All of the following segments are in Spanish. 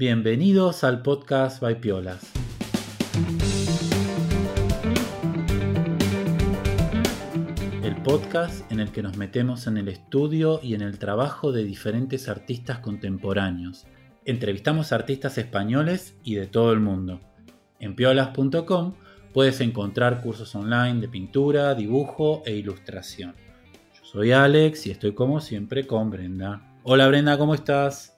Bienvenidos al podcast by Piolas. El podcast en el que nos metemos en el estudio y en el trabajo de diferentes artistas contemporáneos. Entrevistamos a artistas españoles y de todo el mundo. En piolas.com puedes encontrar cursos online de pintura, dibujo e ilustración. Yo soy Alex y estoy como siempre con Brenda. Hola Brenda, ¿cómo estás?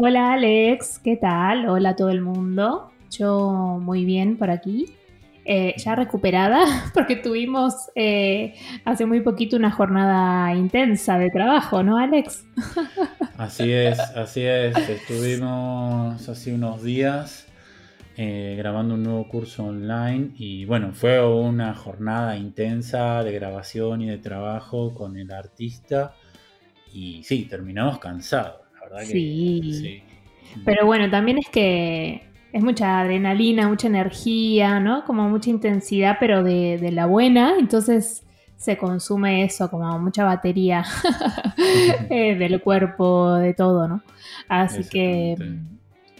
Hola Alex, ¿qué tal? Hola todo el mundo. Yo muy bien por aquí. Eh, ya recuperada porque tuvimos eh, hace muy poquito una jornada intensa de trabajo, ¿no Alex? Así es, así es. Estuvimos hace unos días eh, grabando un nuevo curso online y bueno, fue una jornada intensa de grabación y de trabajo con el artista y sí, terminamos cansados sí. Pero bueno, también es que es mucha adrenalina, mucha energía, ¿no? Como mucha intensidad, pero de, la buena. Entonces se consume eso, como mucha batería eh, del cuerpo, de todo, ¿no? Así que...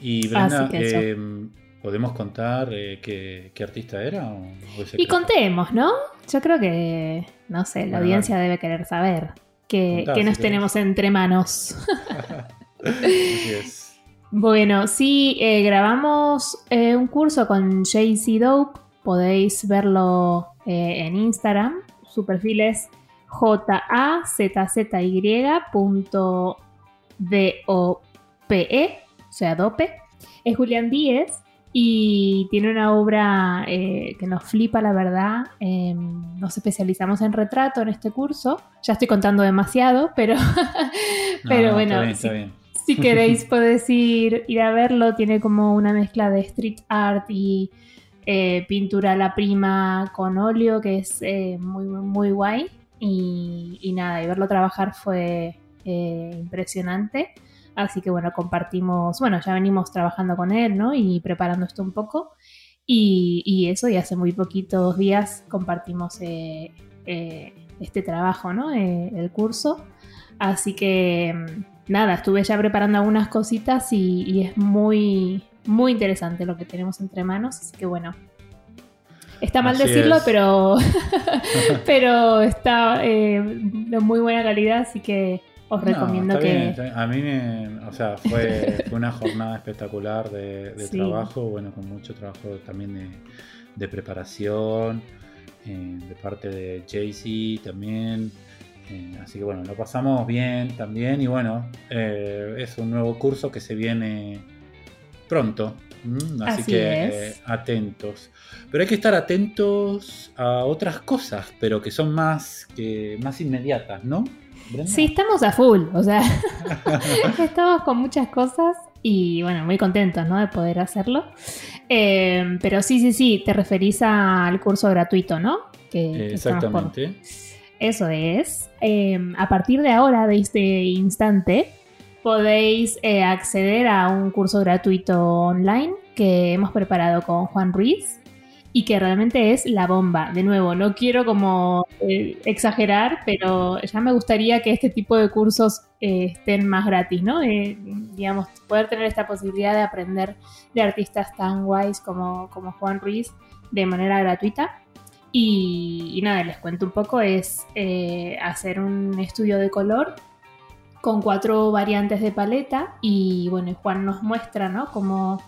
Y Brenda, em, ¿podemos contar eh, qué, artista era? y contemos, ¿no? Yo creo que, no sé, la audiencia debe querer saber que, nos tenemos entre manos. Bueno, sí, eh, grabamos eh, un curso con JC Dope. Podéis verlo eh, en Instagram. Su perfil es J-A-Z-Z-Y.D-O-P-E, o sea, dope. Es Julián Díez y tiene una obra que nos flipa, la verdad. Em, nos especializamos en retrato en este curso. Ya estoy contando demasiado, pero, pero bueno. Está bien, si queréis podéis ir, ir a verlo, tiene como una mezcla de street art y eh, pintura a la prima con óleo, que es eh, muy, muy guay. Y, nada, y verlo trabajar fue eh, impresionante. Así que bueno, compartimos, bueno, ya venimos trabajando con él, ¿no? Y preparando esto un poco. Y, eso, y hace muy poquitos días compartimos este trabajo, ¿no? el curso. Así que nada, estuve ya preparando algunas cositas y, es muy, muy interesante lo que tenemos entre manos. Así que bueno, Está mal decirlo, pero, pero está eh, de muy buena calidad, así que os recomiendo que... A mí, o sea, fue, una jornada espectacular de, trabajo, bueno, con mucho trabajo también de, preparación, eh, de parte de Jaycee también. Eh, así que bueno, lo pasamos bien también y bueno, eh, es un nuevo curso que se viene pronto. Así, que eh, atentos. Pero hay que estar atentos a otras cosas, pero que son más, que, más inmediatas, ¿no? Sí, estamos a full, o sea, estamos con muchas cosas y bueno, muy contentos ¿no? de poder hacerlo. pero sí, sí, sí, te referís al curso gratuito, ¿no? Que, Exactamente. Eso es. Em, a partir de ahora, de este instante, podéis eh, acceder a un curso gratuito online que hemos preparado con Juan Ruiz y que realmente es la bomba. De nuevo, no quiero como eh, exagerar, pero ya me gustaría que este tipo de cursos eh, estén más gratis, ¿no? digamos, poder tener esta posibilidad de aprender de artistas tan guays como, como Juan Ruiz de manera gratuita. Y, nada, les cuento un poco, es eh, hacer un estudio de color con cuatro variantes de paleta y bueno, Juan nos muestra, ¿no? Cómo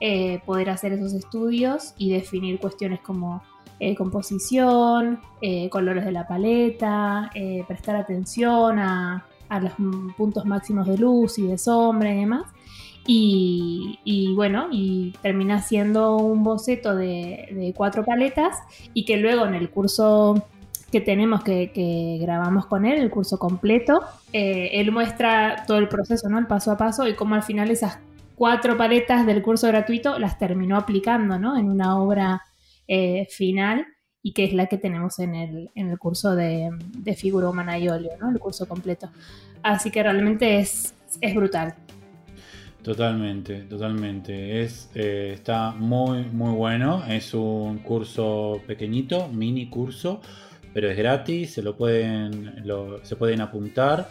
eh, poder hacer esos estudios y definir cuestiones como eh, composición, colores de la paleta, prestar atención a, a los puntos máximos de luz y de sombra y demás. Y, bueno, y termina siendo un boceto de, cuatro paletas y que luego en el curso que tenemos que, grabamos con él, el curso completo, eh, él muestra todo el proceso, ¿no? El paso a paso y cómo al final esas cuatro paletas del curso gratuito las terminó aplicando, ¿no? En una obra eh, final y que es la que tenemos en el, en el curso de, de figura humana y óleo, ¿no? El curso completo. Así que realmente es, es brutal. Totalmente, totalmente. Es, eh, está muy, muy bueno. Es un curso pequeñito, mini curso, pero es gratis. Se lo pueden, se pueden apuntar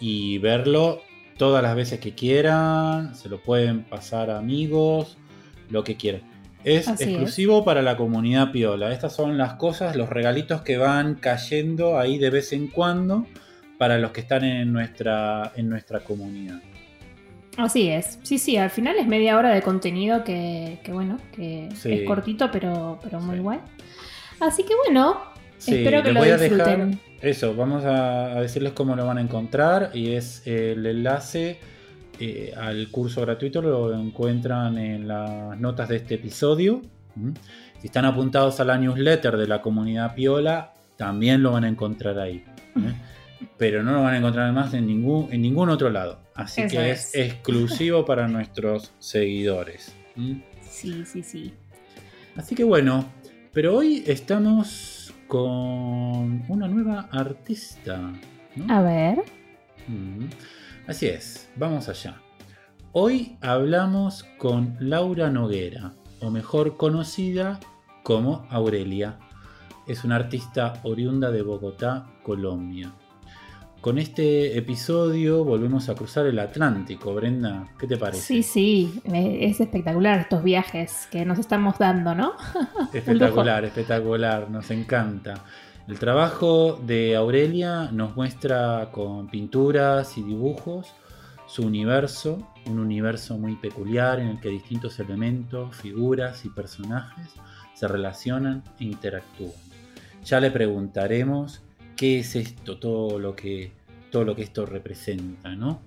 y verlo todas las veces que quieran, se lo pueden pasar a amigos, lo que quieran. Es exclusivo para la comunidad piola. Estas son las cosas, los regalitos que van cayendo ahí de vez en cuando para los que están en nuestra, en nuestra comunidad. Así es. Sí, sí, al final es media hora de contenido que, bueno, que es cortito, pero, pero muy guay. Así que bueno, espero que lo disfruten. eso, vamos a, decirles cómo lo van a encontrar y es el enlace eh, al curso gratuito lo encuentran en las notas de este episodio. Si están apuntados a la newsletter de la comunidad Piola, también lo van a encontrar ahí. ¿eh? Pero no lo van a encontrar más en ningún, en ningún otro lado. Así que es. exclusivo para nuestros seguidores. Sí, sí, sí. Así que bueno, pero hoy estamos con una nueva artista. A ver. Así es, vamos allá. Hoy hablamos con Laura Noguera, o mejor conocida como Aurelia. Es una artista oriunda de Bogotá, Colombia. Con este episodio volvemos a cruzar el Atlántico, Brenda. ¿Qué te parece? Sí, sí, es espectacular estos viajes que nos estamos dando, ¿no? espectacular, espectacular, nos encanta. El trabajo de Aurelia nos muestra con pinturas y dibujos su universo, un universo muy peculiar en el que distintos elementos, figuras y personajes se relacionan e interactúan. Ya le preguntaremos qué es esto, todo lo que, todo lo que esto representa, ¿no?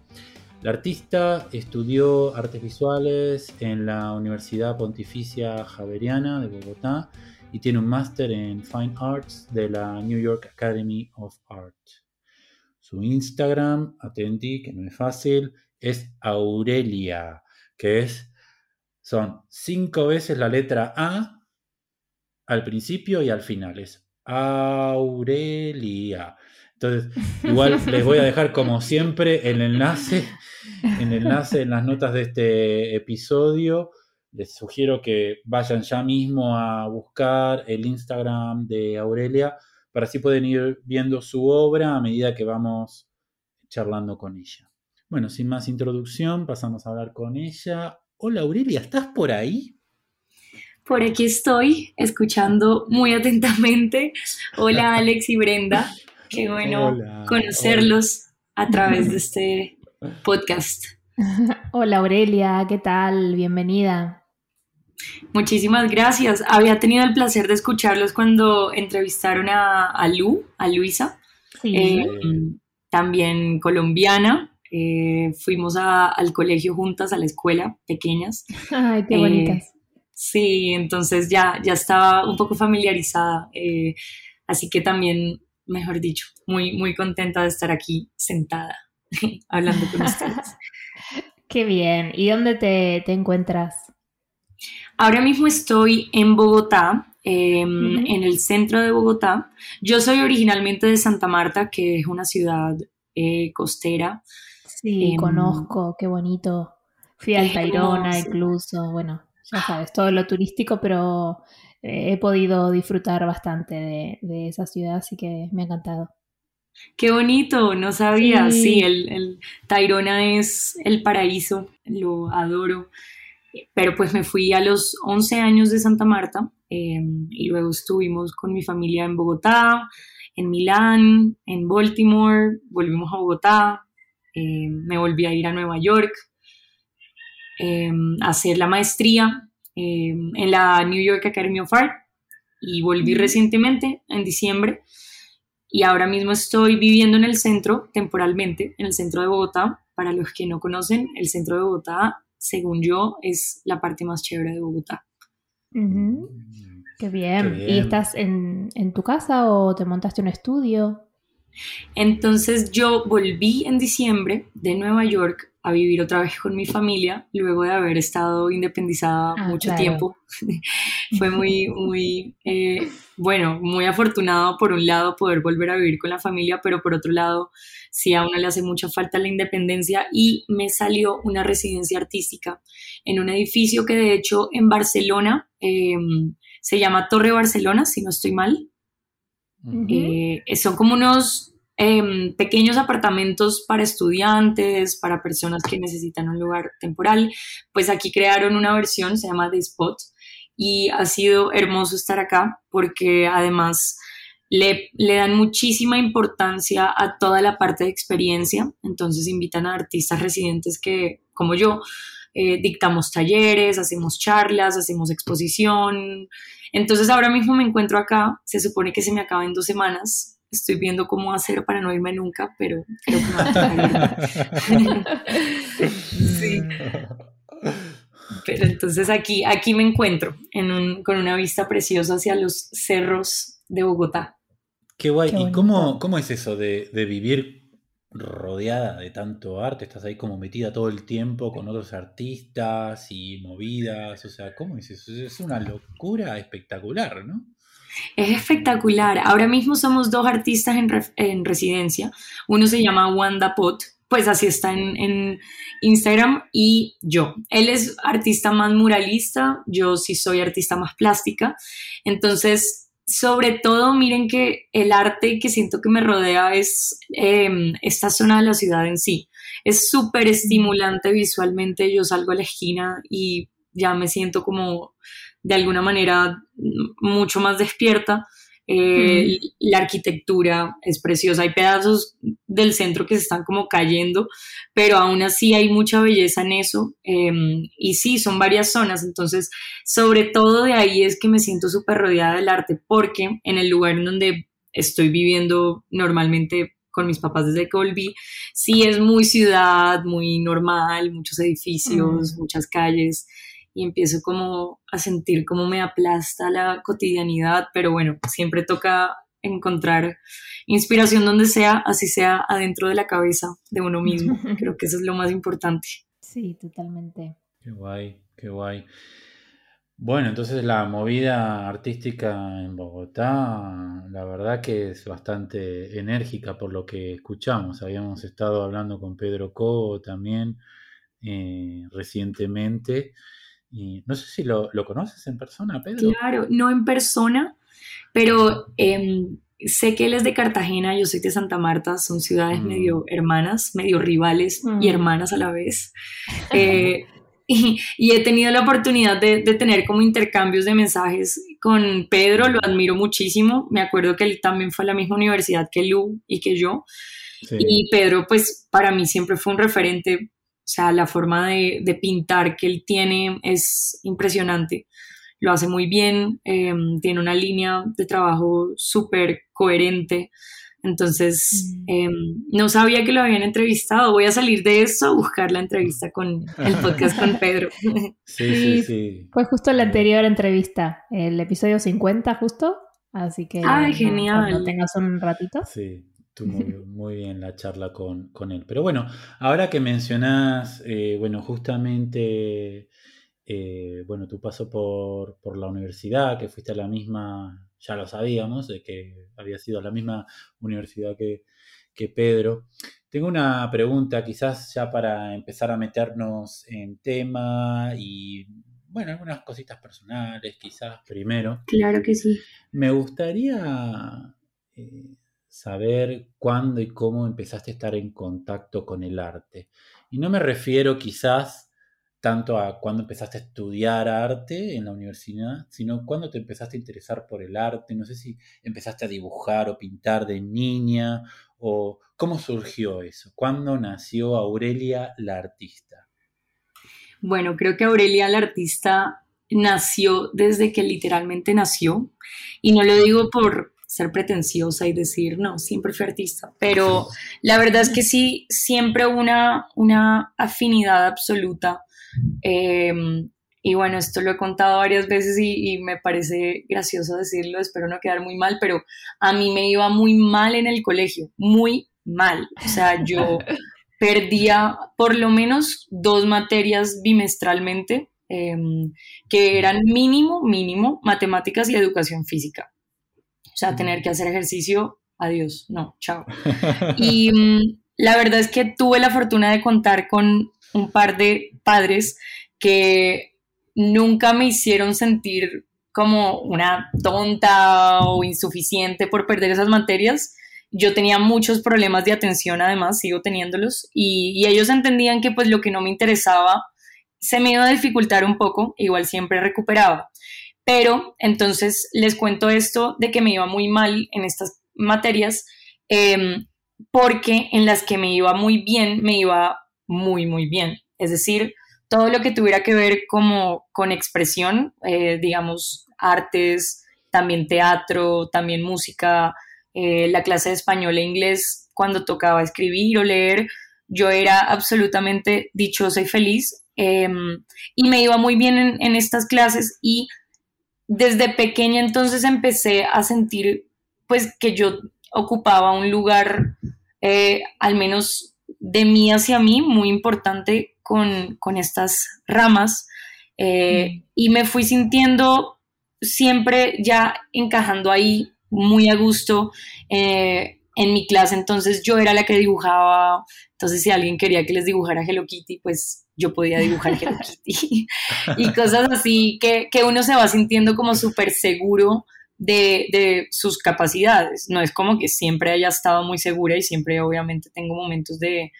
La artista estudió artes visuales en la Universidad Pontificia Javeriana de Bogotá y tiene un máster en Fine Arts de la New York Academy of Art. Su Instagram, atenti, que no es fácil, es Aurelia, que es, son cinco veces la letra A al principio y al final. Aurelia. Entonces, igual les voy a dejar como siempre el enlace, el enlace en las notas de este episodio les sugiero que vayan ya mismo a buscar el Instagram de Aurelia para así pueden ir viendo su obra a medida que vamos charlando con ella. Bueno, sin más introducción, pasamos a hablar con ella. Hola Aurelia, ¿estás por ahí? Por aquí estoy, escuchando muy atentamente. Hola Alex y Brenda, qué bueno conocerlos a través de este podcast. Hola Aurelia, ¿qué tal? Bienvenida. Muchísimas gracias. Había tenido el placer de escucharlos cuando entrevistaron a, Lu, a Luisa, eh, también colombiana. Eh, fuimos al colegio juntas, a la escuela, pequeñas. Ay, qué bonitas. Eh, sí, entonces ya, ya estaba un poco familiarizada. así que también, mejor dicho, muy, muy contenta de estar aquí sentada hablando con ustedes. Qué bien. ¿Y dónde te, te encuentras? Ahora mismo estoy en Bogotá, em, en el centro de Bogotá. Yo soy originalmente de Santa Marta, que es una ciudad eh, costera. Sí, em, conozco, qué bonito. Fui al Tairona incluso, bueno, ya sabes, todo lo turístico, pero eh, he podido disfrutar bastante de, esa ciudad, así que me ha encantado. Qué bonito, no sabía. Sí, el, el Tairona es el paraíso, lo adoro pero pues me fui a los 11 años de Santa Marta em, y luego estuvimos con mi familia en Bogotá, en Milán, en Baltimore, volvimos a Bogotá, em, me volví a ir a Nueva York em, a hacer la maestría en la New York Academy of Art y volví recientemente en diciembre y ahora mismo estoy viviendo en el centro temporalmente, en el centro de Bogotá. Para los que no conocen, el centro de Bogotá según yo, es la parte más chévere de Bogotá. Qué, bien. ¿Y estás en, en, tu casa o te montaste un estudio? Entonces yo volví en diciembre de Nueva York a vivir otra vez con mi familia, luego de haber estado independizada ah, mucho tiempo. Fue muy, muy, eh, bueno, muy afortunado por un lado poder volver a vivir con la familia, pero por otro lado, sí a uno le hace mucha falta la independencia y me salió una residencia artística en un edificio que de hecho en Barcelona em, se llama Torre Barcelona, si no estoy mal. Eh, son como unos em, pequeños apartamentos para estudiantes, para personas que necesitan un lugar temporal. Pues aquí crearon una versión, se llama The Spot, y ha sido hermoso estar acá porque además le, le, dan muchísima importancia a toda la parte de experiencia, entonces invitan a artistas residentes que, como yo, eh, dictamos talleres, hacemos charlas, hacemos exposición. Entonces ahora mismo me encuentro acá, se supone que se me acaba en dos semanas, estoy viendo cómo hacer para no irme nunca, pero creo que me va a sí. Pero entonces aquí, aquí me encuentro con una vista preciosa hacia los cerros de Bogotá. Qué guay. ¿Y cómo, cómo, es eso de, vivir rodeada de tanto arte? Estás ahí como metida todo el tiempo con otros artistas y movidas. O sea, ¿cómo es eso? Es una locura espectacular, ¿no? Es espectacular. Ahora mismo somos dos artistas en, residencia. Uno se llama Wanda Pot, pues así está en, en, Instagram, y yo. Él es artista más muralista, yo sí soy artista más plástica. Entonces, sobre todo, miren que el arte que siento que me rodea es em, esta zona de la ciudad en sí. Es súper estimulante visualmente. Yo salgo a la esquina y ya me siento como de alguna manera mucho más despierta. Eh, la arquitectura es preciosa, hay pedazos del centro que se están como cayendo, pero aún así hay mucha belleza en eso. Em, y sí, son varias zonas, entonces sobre todo de ahí es que me siento súper rodeada del arte, porque en el lugar en donde estoy viviendo normalmente con mis papás desde que volví, sí es muy ciudad, muy normal, muchos edificios, muchas calles y empiezo como a sentir cómo me aplasta la cotidianidad, pero bueno, siempre toca encontrar inspiración donde sea, así sea adentro de la cabeza de uno mismo. Creo que eso es lo más importante. Sí, totalmente. Qué guay, qué guay. Bueno, entonces la movida artística en Bogotá, la verdad que es bastante enérgica por lo que escuchamos. Habíamos estado hablando con Pedro Cobo también eh, recientemente y no sé si lo, conoces en persona, Pedro. Claro, no en persona, pero em, sé que él es de Cartagena, yo soy de Santa Marta, son ciudades mm. medio hermanas, medio rivales y mm. hermanas a la vez. Eh, y, he tenido la oportunidad de, tener como intercambios de mensajes con Pedro, lo admiro muchísimo. Me acuerdo que él también fue a la misma universidad que Lu y que yo. Y Pedro, pues para mí siempre fue un referente o sea, la forma de, pintar que él tiene es impresionante. Lo hace muy bien, em, tiene una línea de trabajo súper coherente. Entonces, mm. em, no sabía que lo habían entrevistado. Voy a salir de eso a buscar la entrevista con el podcast con Pedro. Sí, sí, sí. Fue justo la anterior entrevista, el episodio 50 justo. Así que... ¡Ay, genial! Cuando tengas un ratito. Sí muy, bien la charla con, él. Pero bueno, ahora que mencionás, eh, bueno, justamente, eh, bueno, tu paso por, por, la universidad, que fuiste a la misma, ya lo sabíamos, de que había sido a la misma universidad que, que Pedro. Tengo una pregunta, quizás ya para empezar a meternos en tema y bueno, algunas cositas personales, quizás primero. Claro que sí. Me gustaría eh, saber cuándo y cómo empezaste a estar en contacto con el arte. Y no me refiero quizás tanto a cuándo empezaste a estudiar arte en la universidad, sino cuándo te empezaste a interesar por el arte. No sé si empezaste a dibujar o pintar de niña o cómo surgió eso. ¿Cuándo nació Aurelia la artista? Bueno, creo que Aurelia la artista nació desde que literalmente nació. Y no lo digo por, ser pretenciosa y decir, no, siempre fui artista, pero la verdad es que sí, siempre una, una afinidad absoluta. Em, y bueno, esto lo he contado varias veces y, y, me parece gracioso decirlo, espero no quedar muy mal, pero a mí me iba muy mal en el colegio, muy mal. O sea, yo perdía por lo menos dos materias bimestralmente, em, que eran mínimo, mínimo, matemáticas y educación física. O sea, tener que hacer ejercicio, adiós, no, chao. Y mm, la verdad es que tuve la fortuna de contar con un par de padres que nunca me hicieron sentir como una tonta o insuficiente por perder esas materias yo tenía muchos problemas de atención, además, sigo teniéndolos, y, ellos entendían que pues lo que no me interesaba se me iba a dificultar un poco, igual siempre recuperaba. Pero entonces les cuento esto de que me iba muy mal en estas materias, em, porque en las que me iba muy bien, me iba muy, muy bien. Es decir, todo lo que tuviera que ver como con expresión, eh, digamos, artes, también teatro, también música, eh, la clase de español e inglés, cuando tocaba escribir o leer, yo era absolutamente dichosa y feliz em, y me iba muy bien en, estas clases y desde pequeña entonces empecé a sentir pues que yo ocupaba un lugar eh, al menos de mí hacia mí muy importante con, estas ramas eh, mm. y me fui sintiendo siempre ya encajando ahí muy a gusto eh, en mi clase, entonces yo era la que dibujaba, entonces si alguien quería que les dibujara Hello Kitty, pues yo podía dibujar Hello Kitty y cosas así que, uno se va sintiendo como súper seguro de, de, sus capacidades. No es como que siempre haya estado muy segura y siempre obviamente tengo momentos de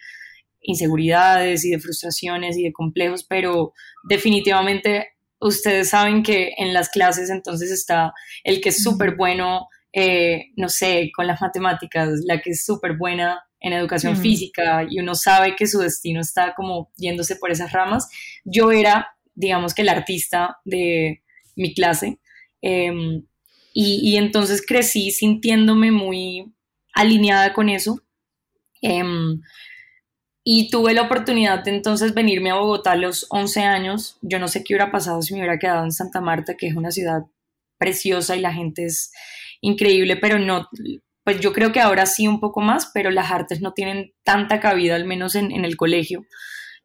inseguridades y de frustraciones y de complejos, pero definitivamente ustedes saben que en las clases entonces está el que es súper bueno eh, no sé, con las matemáticas, la que es súper buena en educación física y uno sabe que su destino está como yéndose por esas ramas. Yo era, digamos que el artista de mi clase em, y, entonces crecí sintiéndome muy alineada con eso. Em, y tuve la oportunidad de entonces venirme a Bogotá a los 11 años. Yo no sé qué hubiera pasado si me hubiera quedado en Santa Marta, que es una ciudad preciosa y la gente es increíble, pero no, pues yo creo que ahora sí un poco más, pero las artes no tienen tanta cabida, al menos en, el colegio.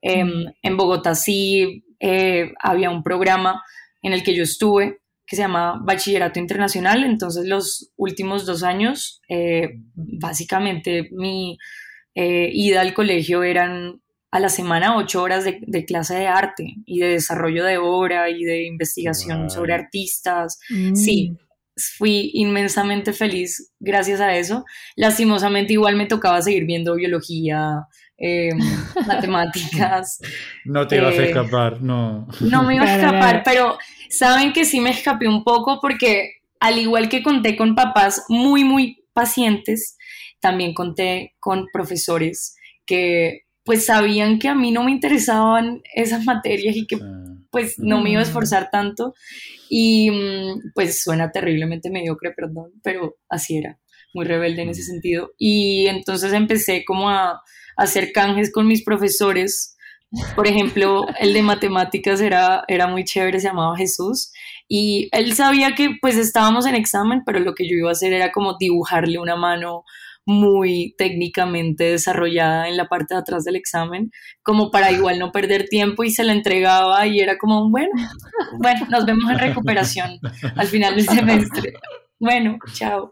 Mm. en Bogotá sí eh, había un programa en el que yo estuve que se llama Bachillerato Internacional, entonces los últimos dos años, eh, básicamente mi eh, ida al colegio eran a la semana ocho horas de, clase de arte y de desarrollo de obra y de investigación sobre artistas. Sí, mm fui inmensamente feliz gracias a eso. Lastimosamente igual me tocaba seguir viendo biología, em, matemáticas. No te ibas a eh, escapar, no. No me iba a escapar, pero saben que sí me escapé un poco porque al igual que conté con papás muy, muy pacientes, también conté con profesores que pues sabían que a mí no me interesaban esas materias y que pues no me iba a mm. esforzar tanto y mm, pues suena terriblemente mediocre, perdón, pero así era, muy rebelde en ese mm. sentido. Y entonces empecé como a, hacer canjes con mis profesores. Por ejemplo, el de matemáticas era, era muy chévere, se llamaba Jesús. Y él sabía que pues estábamos en examen, pero lo que yo iba a hacer era como dibujarle una mano muy técnicamente desarrollada en la parte de atrás del examen, como para igual no perder tiempo y se la entregaba y era como, bueno, bueno, nos vemos en recuperación al final del semestre. Bueno, chao.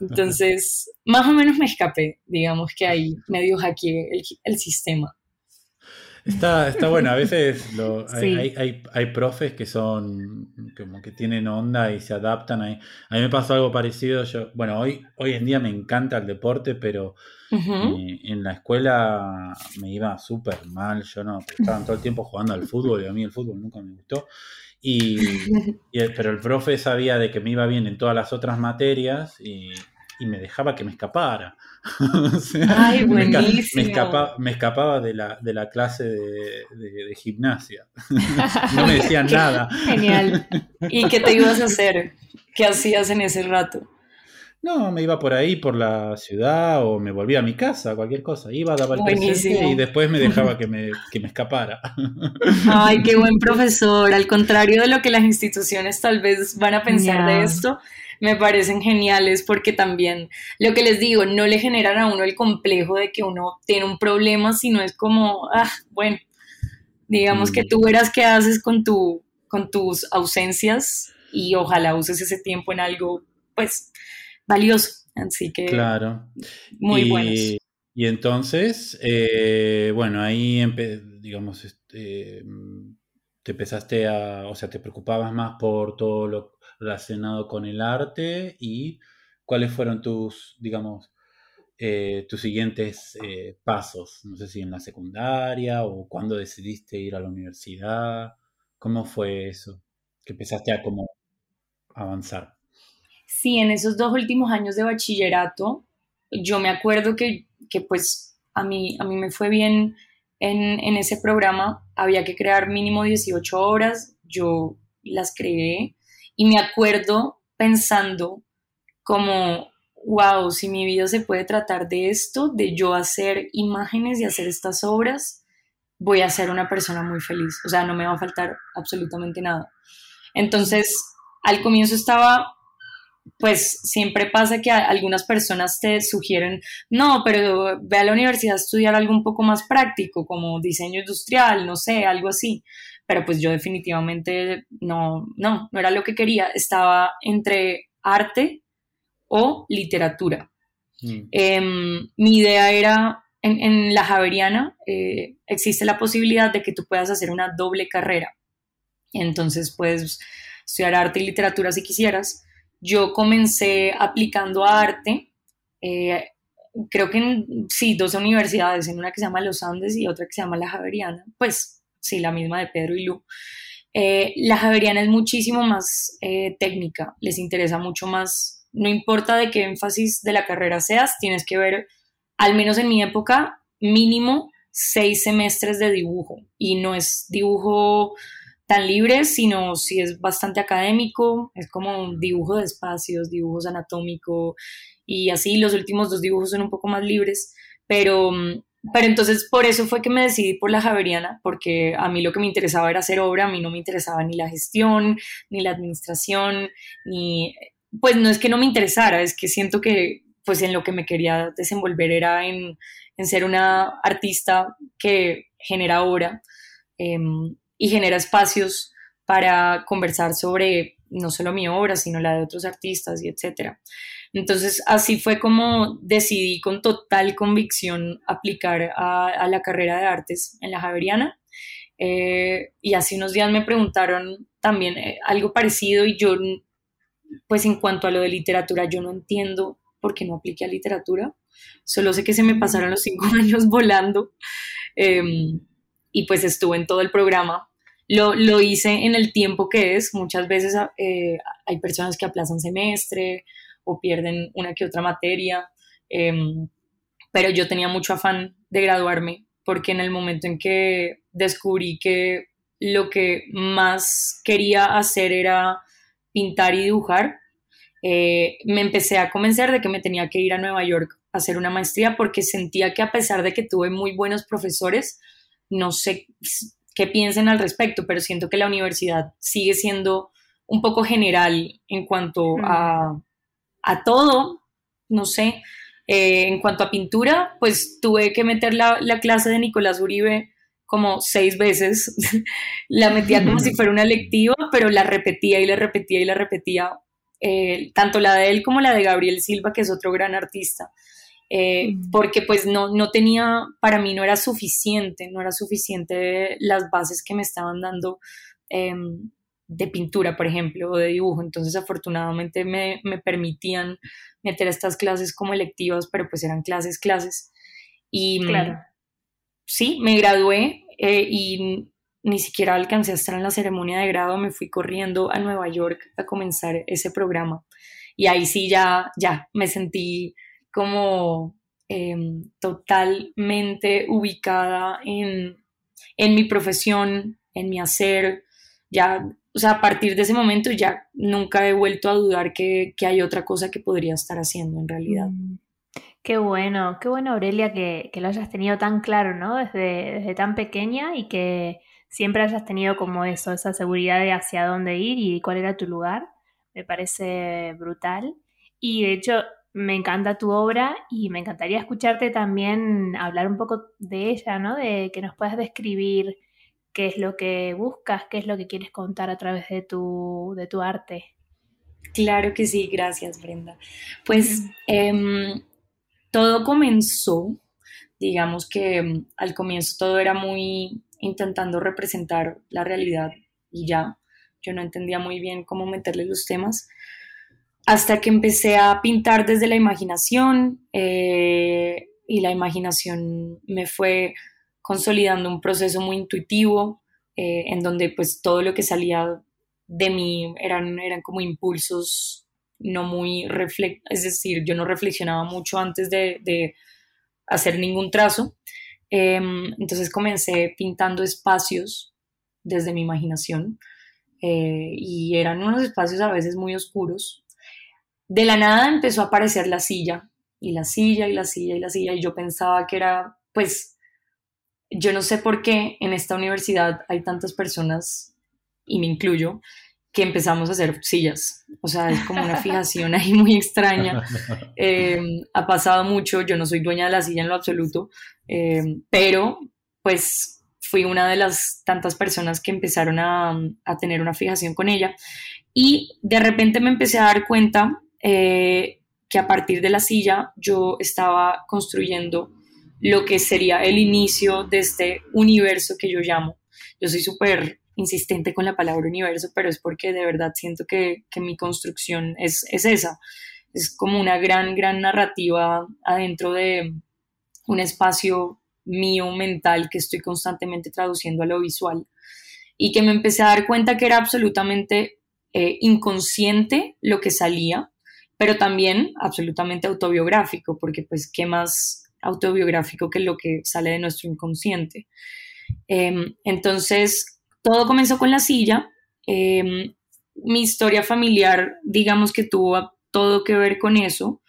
Entonces, más o menos me escapé, digamos que ahí medio hackeé el, el sistema. Está, está bueno, a veces hay, hay, hay, profes que son como que tienen onda y se adaptan. A, a mí me pasó algo parecido. Yo, bueno, hoy, hoy en día me encanta el deporte, pero eh, en la escuela me iba súper mal. Yo no, estaban todo el tiempo jugando al fútbol y a mí el fútbol nunca me gustó. Y, pero el profe sabía de que me iba bien en todas las otras materias y, y me dejaba que me escapara. Ay, buenísimo. Me, escapaba, de la, de la clase de, gimnasia. no me decían nada. Genial. ¿Y qué te ibas a hacer? ¿Qué hacías en ese rato? No, me iba por ahí, por la ciudad, o me volvía a mi casa, cualquier cosa. Iba, daba el presente y después me dejaba que me, que me escapara. Ay, qué buen profesor. Al contrario de lo que las instituciones tal vez van a pensar de esto, me parecen geniales porque también lo que les digo, no le generan a uno el complejo de que uno tiene un problema, sino es como, ah, bueno, digamos que mm. tú verás qué haces con, tu, con tus ausencias y ojalá uses ese tiempo en algo, pues, valioso. Así que, claro. Muy bueno. Y entonces, eh, bueno, ahí, digamos, este, te empezaste a, o sea, te preocupabas más por todo lo relacionado con el arte y cuáles fueron tus, digamos, eh, tus siguientes eh, pasos? No sé si en la secundaria o cuándo decidiste ir a la universidad. ¿Cómo fue eso? Que empezaste a como avanzar. Sí, en esos dos últimos años de bachillerato, yo me acuerdo que, que pues a mí, a mí me fue bien en, en, ese programa. Había que crear mínimo 18 horas, yo las creé y me acuerdo pensando como wow, si mi vida se puede tratar de esto, de yo hacer imágenes y hacer estas obras, voy a ser una persona muy feliz. O sea, no me va a faltar absolutamente nada. Entonces, al comienzo estaba, pues siempre pasa que algunas personas te sugieren, no, pero ve a la universidad a estudiar algo un poco más práctico, como diseño industrial, no sé, algo así. Pero pues yo definitivamente no, no, no era lo que quería. Estaba entre arte o literatura. Mm. Em, mi idea era, en, la Javeriana eh, existe la posibilidad de que tú puedas hacer una doble carrera. Entonces puedes estudiar arte y literatura si quisieras. Yo comencé aplicando a arte, eh, creo que en, sí, dos universidades, en una que se llama Los Andes y otra que se llama La Javeriana, pues sí, la misma de Pedro y Lu. Eh, la Javeriana es muchísimo más técnica, les interesa mucho más no importa de qué énfasis de la carrera seas, tienes que ver, al menos en mi época, mínimo seis semestres de dibujo. Y no es dibujo tan libre, sino si es bastante académico, es como dibujo de espacios, dibujos anatómico y así. Los últimos dos dibujos son un poco más libres, pero, pero entonces por eso fue que me decidí por la Javeriana, porque a mí lo que me interesaba era hacer obra, a mí no me interesaba ni la gestión, ni la administración, ni pues no es que no me interesara, es que siento que pues en lo que me quería desenvolver era en, ser una artista que genera obra em, y genera espacios para conversar sobre no solo mi obra, sino la de otros artistas y etcétera. Entonces, así fue como decidí con total convicción aplicar a, la carrera de artes en la Javeriana. Eh, y hace unos días me preguntaron también eh, algo parecido y yo pues en cuanto a lo de literatura, yo no entiendo por qué no apliqué a literatura. Solo sé que se me pasaron los cinco años volando em, y pues estuve en todo el programa. Lo, lo, hice en el tiempo que es. Muchas veces eh, hay personas que aplazan semestre o pierden una que otra materia, em, pero yo tenía mucho afán de graduarme porque en el momento en que descubrí que lo que más quería hacer era pintar y dibujar, eh, me empecé a convencer de que me tenía que ir a Nueva York a hacer una maestría porque sentía que a pesar de que tuve muy buenos profesores, no sé qué piensen al respecto, pero siento que la universidad sigue siendo un poco general en cuanto a, a todo, no sé. Eh, en cuanto a pintura, pues tuve que meter la, la clase de Nicolás Uribe como seis veces. la metía como si fuera una lectiva, pero la repetía y la repetía y la repetía. Eh, tanto la de él como la de Gabriel Silva, que es otro gran artista. Eh, mm. porque pues no, no tenía, para mí no era suficiente, no era suficiente las bases que me estaban dando em, de pintura, por ejemplo, o de dibujo. Entonces, afortunadamente me, me, permitían meter estas clases como electivas, pero pues eran clases, clases. Y mm, claro. sí, me gradué eh, y ni siquiera alcancé a estar en la ceremonia de grado, me fui corriendo a Nueva York a comenzar ese programa. Y ahí sí ya, ya me sentí como em, totalmente ubicada en, en mi profesión, en mi hacer. Ya, o sea, a partir de ese momento ya nunca he vuelto a dudar que, que hay otra cosa que podría estar haciendo en realidad. Mm. Qué bueno, qué bueno Aurelia que, lo hayas tenido tan claro, ¿no? Desde, desde tan pequeña y que siempre hayas tenido como eso, esa seguridad de hacia dónde ir y cuál era tu lugar. Me parece brutal. Y de hecho, me encanta tu obra y me encantaría escucharte también hablar un poco de ella, ¿no? De que nos puedas describir qué es lo que buscas, qué es lo que quieres contar a través de tu, de tu arte. Claro que sí, gracias Brenda. Pues todo comenzó, digamos que mm, al comienzo todo era muy intentando representar la realidad y ya, yo no entendía muy bien cómo meterle los temas. hasta que empecé a pintar desde la imaginación eh, y la imaginación me fue consolidando un proceso muy intuitivo eh, en donde pues todo lo que salía de mí eran, eran como impulsos no muy reflex es decir, yo no reflexionaba mucho antes de, hacer ningún trazo. Em, entonces comencé pintando espacios desde mi imaginación eh, y eran unos espacios a veces muy oscuros. De la nada empezó a aparecer la silla y la silla y la silla y la silla y yo pensaba que era, pues, yo no sé por qué en esta universidad hay tantas personas, y me incluyo, que empezamos a hacer sillas. O sea, es como una fijación ahí muy extraña. Em, ha pasado mucho, yo no soy dueña de la silla en lo absoluto, em, pero pues fui una de las tantas personas que empezaron a, a, tener una fijación con ella. Y de repente me empecé a dar cuenta eh, que a partir de la silla yo estaba construyendo lo que sería el inicio de este universo que yo llamo. Yo soy súper insistente con la palabra universo, pero es porque de verdad siento que, mi construcción es, esa. Es como una gran, gran narrativa adentro de un espacio mío mental que estoy constantemente traduciendo a lo visual y que me empecé a dar cuenta que era absolutamente eh, inconsciente lo que salía, pero también absolutamente autobiográfico, porque pues qué más autobiográfico que lo que sale de nuestro inconsciente. Em, entonces, todo comenzó con la silla. Em, mi historia familiar, digamos que tuvo todo que ver con eso.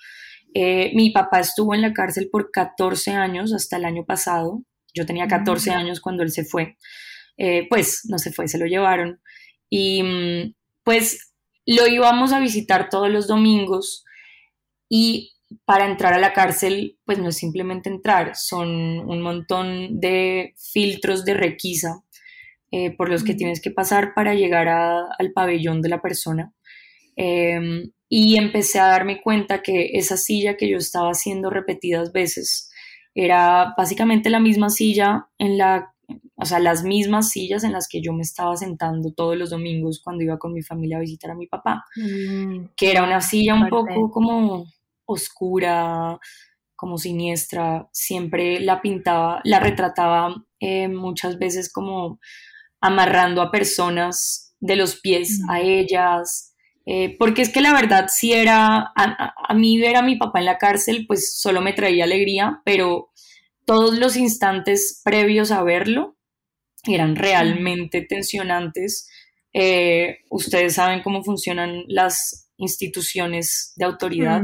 Eh, mi papá estuvo en la cárcel por 14 años hasta el año pasado. Yo tenía 14 mm. años cuando él se fue. Eh, pues no se fue, se lo llevaron. Y mm, pues lo íbamos a visitar todos los domingos y para entrar a la cárcel, pues no es simplemente entrar, son un montón de filtros de requisa eh, por los que tienes que pasar para llegar al pabellón de la persona. Em, y empecé a darme cuenta que esa silla que yo estaba haciendo repetidas veces era básicamente la misma silla en la, o sea, las mismas sillas en las que yo me estaba sentando todos los domingos cuando iba con mi familia a visitar a mi papá, mm, que era una silla un poco como oscura, como siniestra, siempre la pintaba, la retrataba eh, muchas veces como amarrando a personas de los pies a ellas, eh, porque es que la verdad si era, a, mí ver a mi papá en la cárcel pues solo me traía alegría, pero todos los instantes previos a verlo eran realmente tensionantes. Eh, ustedes saben cómo funcionan las instituciones de autoridad.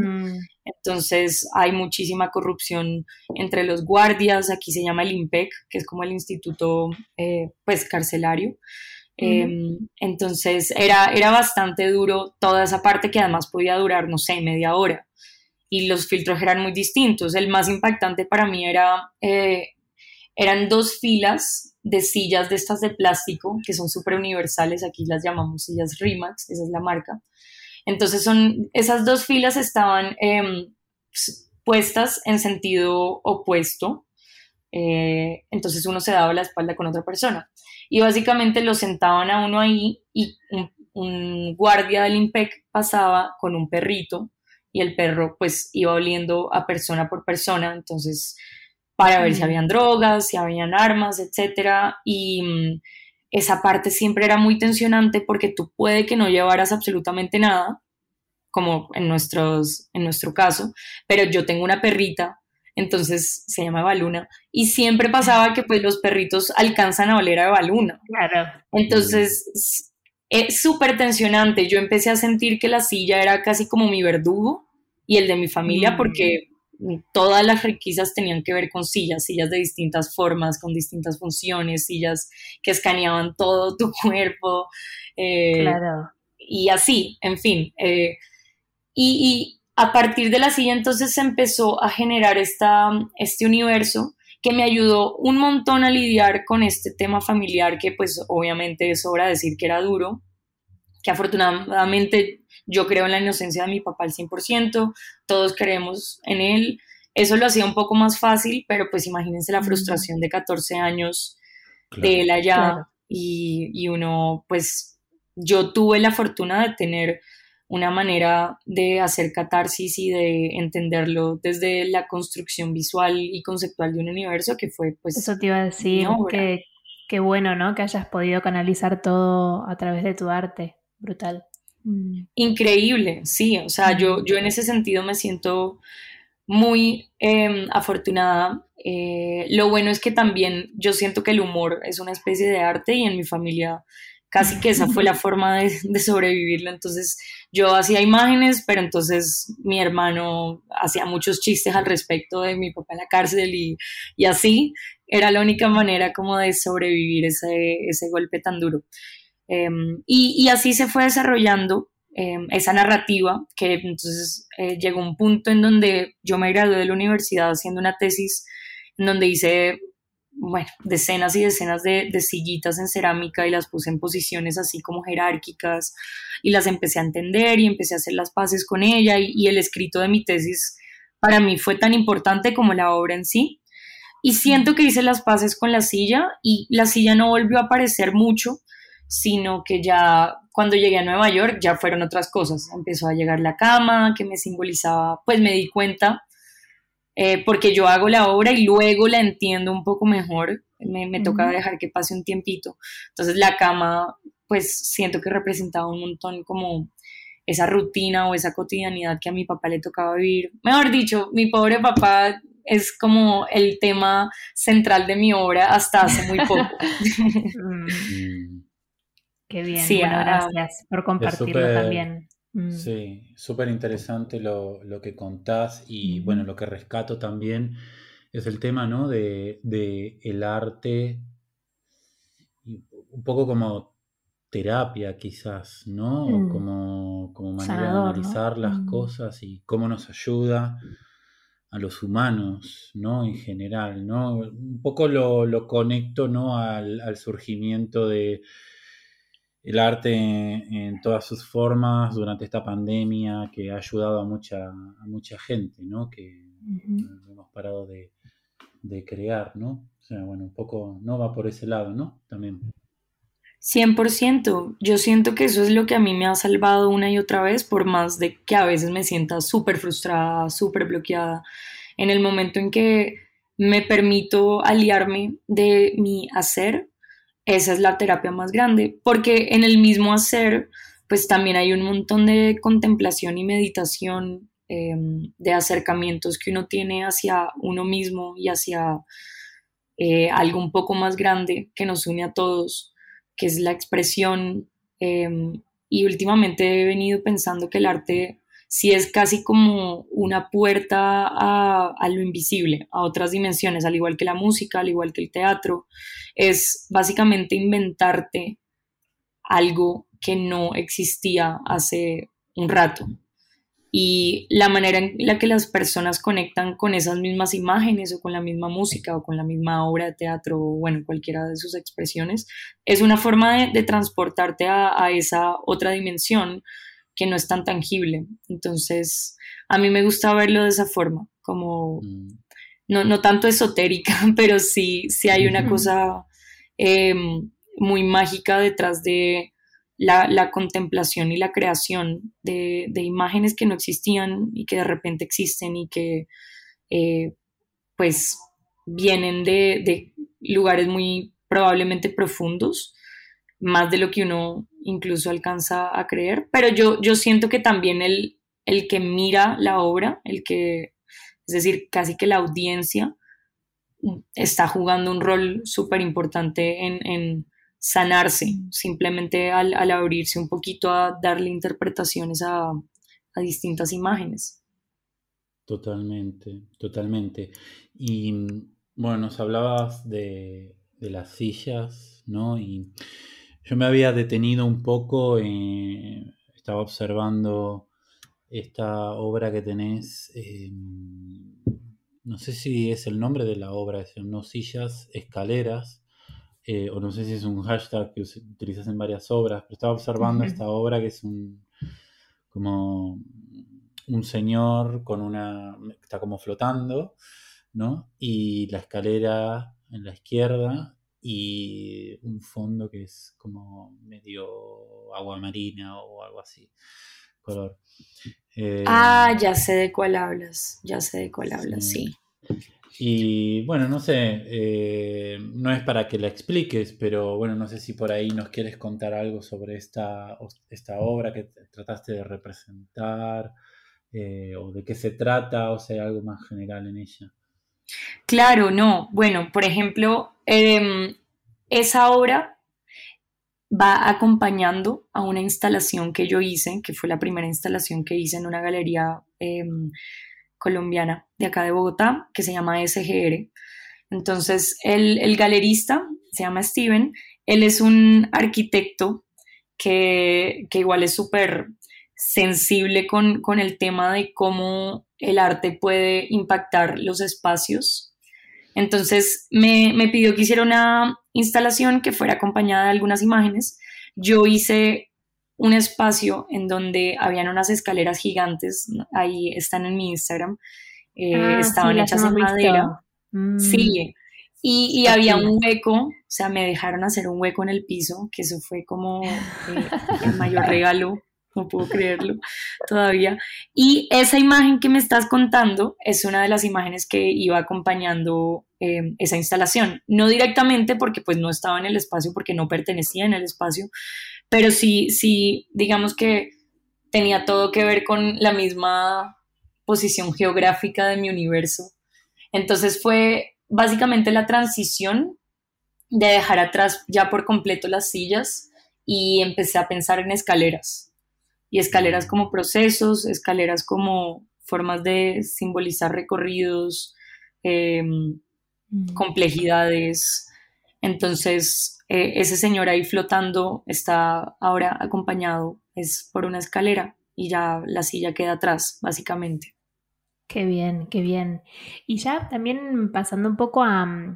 Entonces hay muchísima corrupción entre los guardias, aquí se llama el IMPEC, que es como el instituto eh, pues carcelario. Em, entonces era, era bastante duro toda esa parte que además podía durar, no sé, media hora. Y los filtros eran muy distintos. El más impactante para mí era, eh, eran dos filas de sillas de estas de plástico, que son súper universales, aquí las llamamos sillas Rimax, esa es la marca. Entonces son, esas dos filas estaban em, puestas en sentido opuesto. Eh, entonces uno se daba la espalda con otra persona. Y básicamente lo sentaban a uno ahí y un, guardia del IMPEC pasaba con un perrito y el perro pues iba oliendo a persona por persona. Entonces para ver si habían drogas, si habían armas, etcétera. Y mm, esa parte siempre era muy tensionante porque tú puede que no llevaras absolutamente nada, como en, nuestros, en nuestro caso, pero yo tengo una perrita, entonces se llama Baluna, y siempre pasaba que pues los perritos alcanzan a oler a Baluna. Claro. Entonces es súper tensionante, yo empecé a sentir que la silla era casi como mi verdugo y el de mi familia, mm. porque todas las requisas tenían que ver con sillas, sillas de distintas formas, con distintas funciones, sillas que escaneaban todo tu cuerpo. Eh, claro. Y así, en fin. Eh, y, a partir de la silla entonces se empezó a generar esta, este universo que me ayudó un montón a lidiar con este tema familiar que pues obviamente es sobra decir que era duro, que afortunadamente yo creo en la inocencia de mi papá al 100%, todos creemos en él. Eso lo hacía un poco más fácil, pero pues imagínense la frustración de 14 años de él allá y, y, uno, pues yo tuve la fortuna de tener una manera de hacer catarsis y de entenderlo desde la construcción visual y conceptual de un universo que fue pues... Eso te iba a decir, que, qué bueno, ¿no? Que hayas podido canalizar todo a través de tu arte, brutal. Mm. Increíble, sí, o sea, yo, yo en ese sentido me siento muy em, afortunada. Eh, lo bueno es que también yo siento que el humor es una especie de arte y en mi familia casi que esa fue la forma de, sobrevivirlo. Entonces yo hacía imágenes, pero entonces mi hermano hacía muchos chistes al respecto de mi papá en la cárcel y, así era la única manera como de sobrevivir ese, ese golpe tan duro. Em, y, así se fue desarrollando em, esa narrativa que entonces eh, llegó un punto en donde yo me gradué de la universidad haciendo una tesis en donde hice decenas y decenas de, sillitas en cerámica y las puse en posiciones así como jerárquicas y las empecé a entender y empecé a hacer las paces con ella y, el escrito de mi tesis para mí fue tan importante como la obra en sí. Y siento que hice las paces con la silla y la silla no volvió a aparecer mucho, sino que ya cuando llegué a Nueva York ya fueron otras cosas. Empezó a llegar la cama que me simbolizaba, pues me di cuenta eh, porque yo hago la obra y luego la entiendo un poco mejor, me, toca dejar que pase un tiempito. Entonces la cama, pues siento que representaba un montón como esa rutina o esa cotidianidad que a mi papá le tocaba vivir. Mejor dicho, mi pobre papá es como el tema central de mi obra hasta hace muy poco. Qué bien, sí, bueno, ah, gracias por compartirlo también. Mm. Sí, súper interesante lo, que contás y bueno, lo que rescato también es el tema, ¿no? De, el arte, un poco como terapia quizás, ¿no? Mm. Como, como manera de analizar las mm. cosas y cómo nos ayuda a los humanos, ¿no? En general, ¿no? Un poco lo, conecto, ¿no? al surgimiento de el arte en, todas sus formas durante esta pandemia que ha ayudado a mucha, a mucha gente, ¿no? Que no hemos parado de, crear, ¿no? O sea, bueno, un poco no va por ese lado, ¿no? También. 100%. Yo siento que eso es lo que a mí me ha salvado una y otra vez, por más de que a veces me sienta súper frustrada, súper bloqueada. En el momento en que me permito aliarme de mi hacer esa es la terapia más grande, porque en el mismo hacer, pues también hay un montón de contemplación y meditación, em, de acercamientos que uno tiene hacia uno mismo y hacia eh, algo un poco más grande que nos une a todos, que es la expresión. Em, y últimamente he venido pensando que el arte sí es casi como una puerta a, lo invisible, a otras dimensiones, al igual que la música, al igual que el teatro. Es básicamente inventarte algo que no existía hace un rato. Y la manera en la que las personas conectan con esas mismas imágenes o con la misma música o con la misma obra de teatro o bueno, cualquiera de sus expresiones, es una forma de, transportarte a esa otra dimensión que no es tan tangible. Entonces, a mí me gusta verlo de esa forma, como mm. no, tanto esotérica, pero sí, sí hay una cosa em, muy mágica detrás de la, contemplación y la creación de, imágenes que no existían y que de repente existen y que eh, pues vienen de, de lugares muy probablemente profundos más de lo que uno incluso alcanza a creer, pero yo, yo siento que también el, el que mira la obra, el que, es decir, casi que la audiencia está jugando un rol súper importante en, sanarse, simplemente al, abrirse un poquito a darle interpretaciones a, distintas imágenes. Totalmente, totalmente. Y bueno, nos hablabas de, de las sillas, ¿no? Y yo me había detenido un poco, eh, estaba observando esta obra que tenés, em, no sé si es el nombre de la obra, es no sillas, escaleras, eh, o no sé si es un hashtag que utilizas en varias obras, pero estaba observando esta obra que es un como un señor con una está como flotando, ¿no? Y la escalera en la izquierda y un fondo que es como medio agua marina o algo así. color. ah, ya sé de cuál hablas, ya sé de cuál hablas, sí. Y bueno, no sé, eh, no es para que la expliques, pero bueno, no sé si por ahí nos quieres contar algo sobre esta, esta obra que trataste de representar, eh, o de qué se trata, o sea, algo más general en ella. Claro, no. Bueno, por ejemplo, em, esa obra va acompañando a una instalación que yo hice, que fue la primera instalación que hice en una galería em, colombiana de acá de Bogotá, que se llama SGR. Entonces, el, galerista se llama Steven, él es un arquitecto que, igual es súper sensible con, el tema de cómo el arte puede impactar los espacios. Entonces me, me, pidió que hiciera una instalación que fuera acompañada de algunas imágenes. Yo hice un espacio en donde habían unas escaleras gigantes, ahí están en mi Instagram, eh, ah, estaban hechas en madera. Mm. Sí, y, había un hueco, o sea, me dejaron hacer un hueco en el piso, que eso fue como eh, el mayor regalo, no puedo creerlo todavía. Y esa imagen que me estás contando es una de las imágenes que iba acompañando eh, esa instalación. No directamente porque pues no estaba en el espacio, porque no pertenecía en el espacio, pero sí, sí, digamos que tenía todo que ver con la misma posición geográfica de mi universo. Entonces fue básicamente la transición de dejar atrás ya por completo las sillas y empecé a pensar en escaleras. Y escaleras como procesos, escaleras como formas de simbolizar recorridos, em, complejidades. Entonces, eh, ese señor ahí flotando está ahora acompañado, es por una escalera y ya la silla queda atrás, básicamente. Qué bien, qué bien. Y ya también pasando un poco a,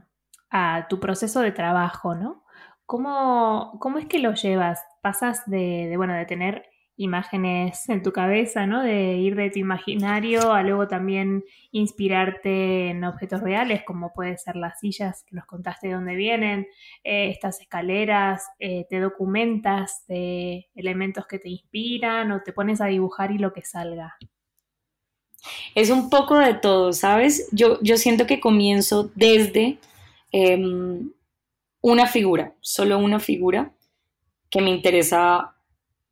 tu proceso de trabajo, ¿no? ¿Cómo, ¿Cómo, es que lo llevas? Pasas de, de, bueno, de tener imágenes en tu cabeza, ¿no? De ir de tu imaginario a luego también inspirarte en objetos reales, como pueden ser las sillas que nos contaste de dónde vienen, eh, estas escaleras, eh, te documentas de elementos que te inspiran o te pones a dibujar y lo que salga. Es un poco de todo, ¿sabes? Yo, yo siento que comienzo desde em, una figura, solo una figura que me interesa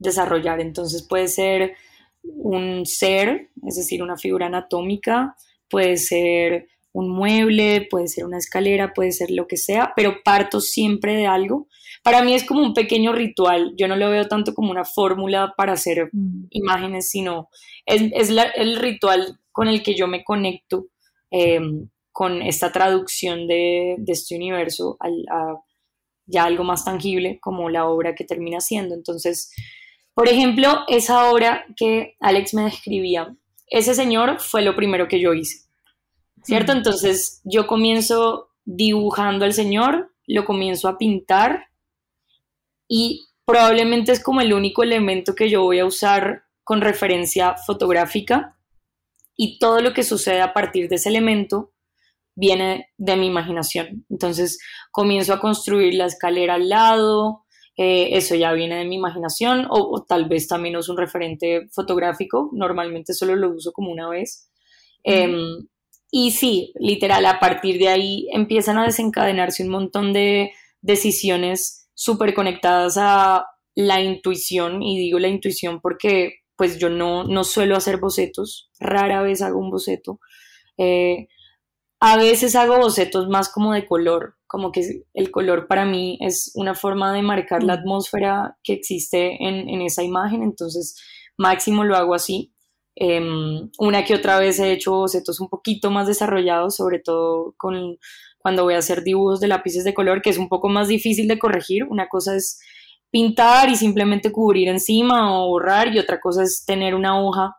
desarrollar. Entonces puede ser un ser, es decir, una figura anatómica, puede ser un mueble, puede ser una escalera, puede ser lo que sea, pero parto siempre de algo. Para mí es como un pequeño ritual, yo no lo veo tanto como una fórmula para hacer mm. imágenes, sino es, el ritual con el que yo me conecto em, con esta traducción de, este universo a, a, ya algo más tangible como la obra que termina siendo. Entonces, por ejemplo, esa obra que Alex me describía, ese señor fue lo primero que yo hice, ¿cierto? Entonces yo comienzo dibujando al señor, lo comienzo a pintar y probablemente es como el único elemento que yo voy a usar con referencia fotográfica y todo lo que sucede a partir de ese elemento viene de mi imaginación. Entonces comienzo a construir la escalera al lado, eh, eso ya viene de mi imaginación o, tal vez también es un referente fotográfico, normalmente solo lo uso como una vez. Em, y sí, literal, a partir de ahí empiezan a desencadenarse un montón de decisiones súper conectadas a la intuición, y digo la intuición porque pues yo no, no suelo hacer bocetos, rara vez hago un boceto. Eh, a veces hago bocetos más como de color, como que el color para mí es una forma de marcar la mm. atmósfera que existe en, esa imagen, entonces máximo lo hago así. Em, una que otra vez he hecho bocetos un poquito más desarrollados, sobre todo con, cuando voy a hacer dibujos de lápices de color, que es un poco más difícil de corregir. Una cosa es pintar y simplemente cubrir encima o borrar y otra cosa es tener una hoja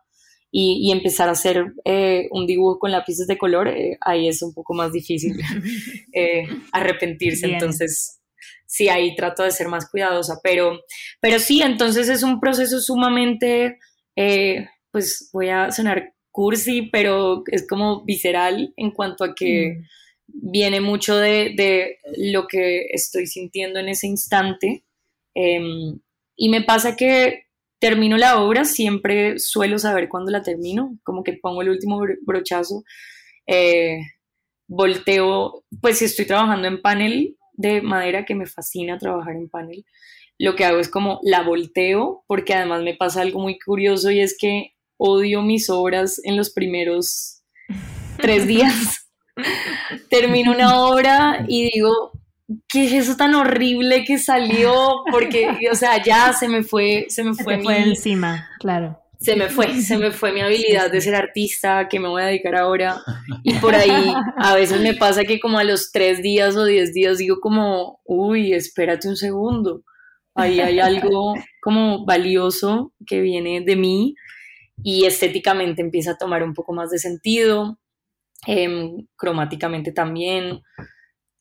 y, empezar a hacer eh, un dibujo con lápices de color, eh, ahí es un poco más difícil eh, arrepentirse. Entonces, sí, ahí trato de ser más cuidadosa, pero, pero sí, entonces es un proceso sumamente, pues voy a sonar cursi, pero es como visceral en cuanto a que mm. viene mucho de, de, lo que estoy sintiendo en ese instante. Em, y me pasa que termino la obra, siempre suelo saber cuándo la termino, como que pongo el último brochazo, eh, volteo, pues si estoy trabajando en panel de madera, que me fascina trabajar en panel, lo que hago es como la volteo, porque además me pasa algo muy curioso y es que odio mis obras en los primeros tres días. Termino una obra y digo, ¿qué es eso tan horrible que salió? Porque, o sea, ya se me fue, se me fue, fue encima, claro. Se me fue, se me fue mi habilidad de ser artista, que me voy a dedicar ahora. Y por ahí a veces me pasa que como a los tres días o diez días digo como, uy, espérate un segundo. Ahí hay algo como valioso que viene de mí y estéticamente empieza a tomar un poco más de sentido, em, cromáticamente también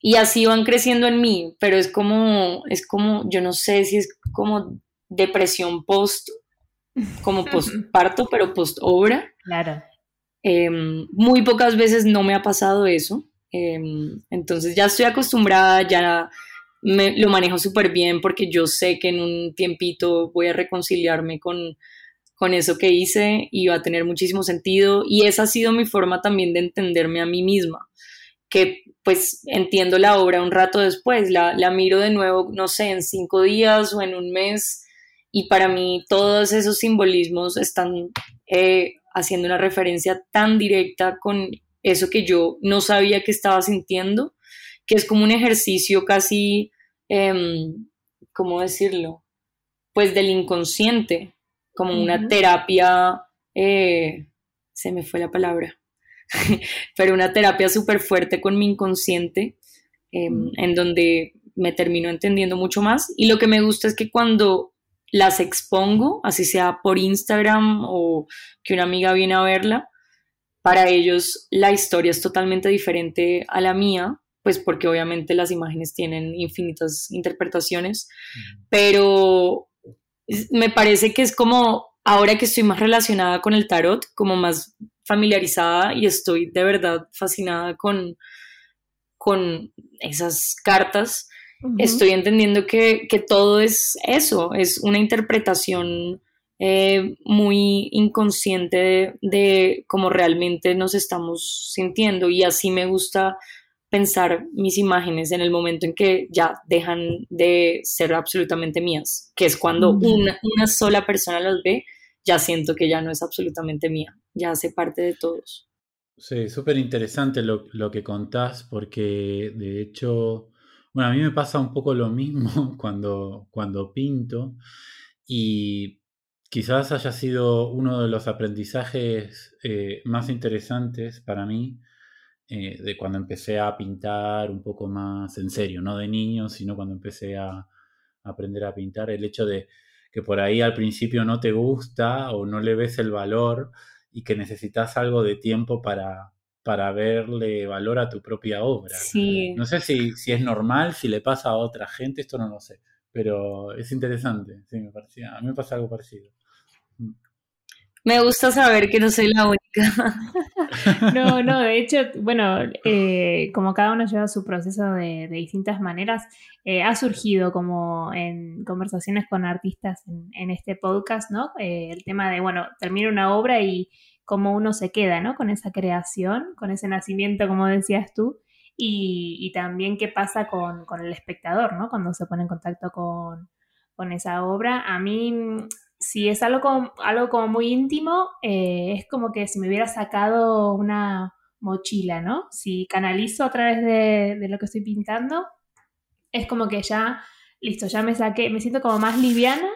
y así van creciendo en mí, pero es como, es como, yo no sé si es como depresión post, como postparto, pero post obra. Claro. Em, muy pocas veces no me ha pasado eso, em, entonces ya estoy acostumbrada, ya me, lo manejo súper bien porque yo sé que en un tiempito voy a reconciliarme con, con eso que hice y va a tener muchísimo sentido y esa ha sido mi forma también de entenderme a mí misma que pues entiendo la obra un rato después, la, miro de nuevo, no sé, en cinco días o en un mes, y para mí todos esos simbolismos están eh, haciendo una referencia tan directa con eso que yo no sabía que estaba sintiendo, que es como un ejercicio casi, em, ¿cómo decirlo? Pues del inconsciente, como una terapia, eh, se me fue la palabra pero una terapia súper fuerte con mi inconsciente, em, mm. en donde me termino entendiendo mucho más. Y lo que me gusta es que cuando las expongo, así sea por Instagram o que una amiga viene a verla, para ellos la historia es totalmente diferente a la mía, pues porque obviamente las imágenes tienen infinitas interpretaciones, mm. pero me parece que es como ahora que estoy más relacionada con el tarot, como más familiarizada y estoy de verdad fascinada con, con esas cartas, estoy entendiendo que, todo es eso, es una interpretación eh, muy inconsciente de, de, cómo realmente nos estamos sintiendo. Y así me gusta pensar mis imágenes en el momento en que ya dejan de ser absolutamente mías, que es cuando una, una sola persona las ve ya siento que ya no es absolutamente mía, ya hace parte de todos. Sí, súper interesante lo, que contás, porque de hecho, bueno, a mí me pasa un poco lo mismo cuando, cuando pinto y quizás haya sido uno de los aprendizajes eh, más interesantes para mí eh, de cuando empecé a pintar un poco más en serio, no de niño, sino cuando empecé a aprender a pintar, el hecho de que por ahí al principio no te gusta o no le ves el valor y que necesitas algo de tiempo para, para verle valor a tu propia obra. No sé si, si, es normal, si le pasa a otra gente, esto no lo sé, pero es interesante, sí, me parecía, a mí me pasa algo parecido. Mm. Me gusta saber que no soy la única. no, no, de hecho, bueno, eh, como cada uno lleva su proceso de, distintas maneras, eh, ha surgido como en conversaciones con artistas en, este podcast, ¿no? Eh, el tema de, bueno, termina una obra y cómo uno se queda, ¿no? Con esa creación, con ese nacimiento, como decías tú, y, también qué pasa con, el espectador, ¿no? Cuando se pone en contacto con, con esa obra. A mí si es algo como, algo como muy íntimo, eh, es como que si me hubiera sacado una mochila, ¿no? Si canalizo a través de, de, lo que estoy pintando, es como que ya, listo, ya me saqué, me siento como más liviana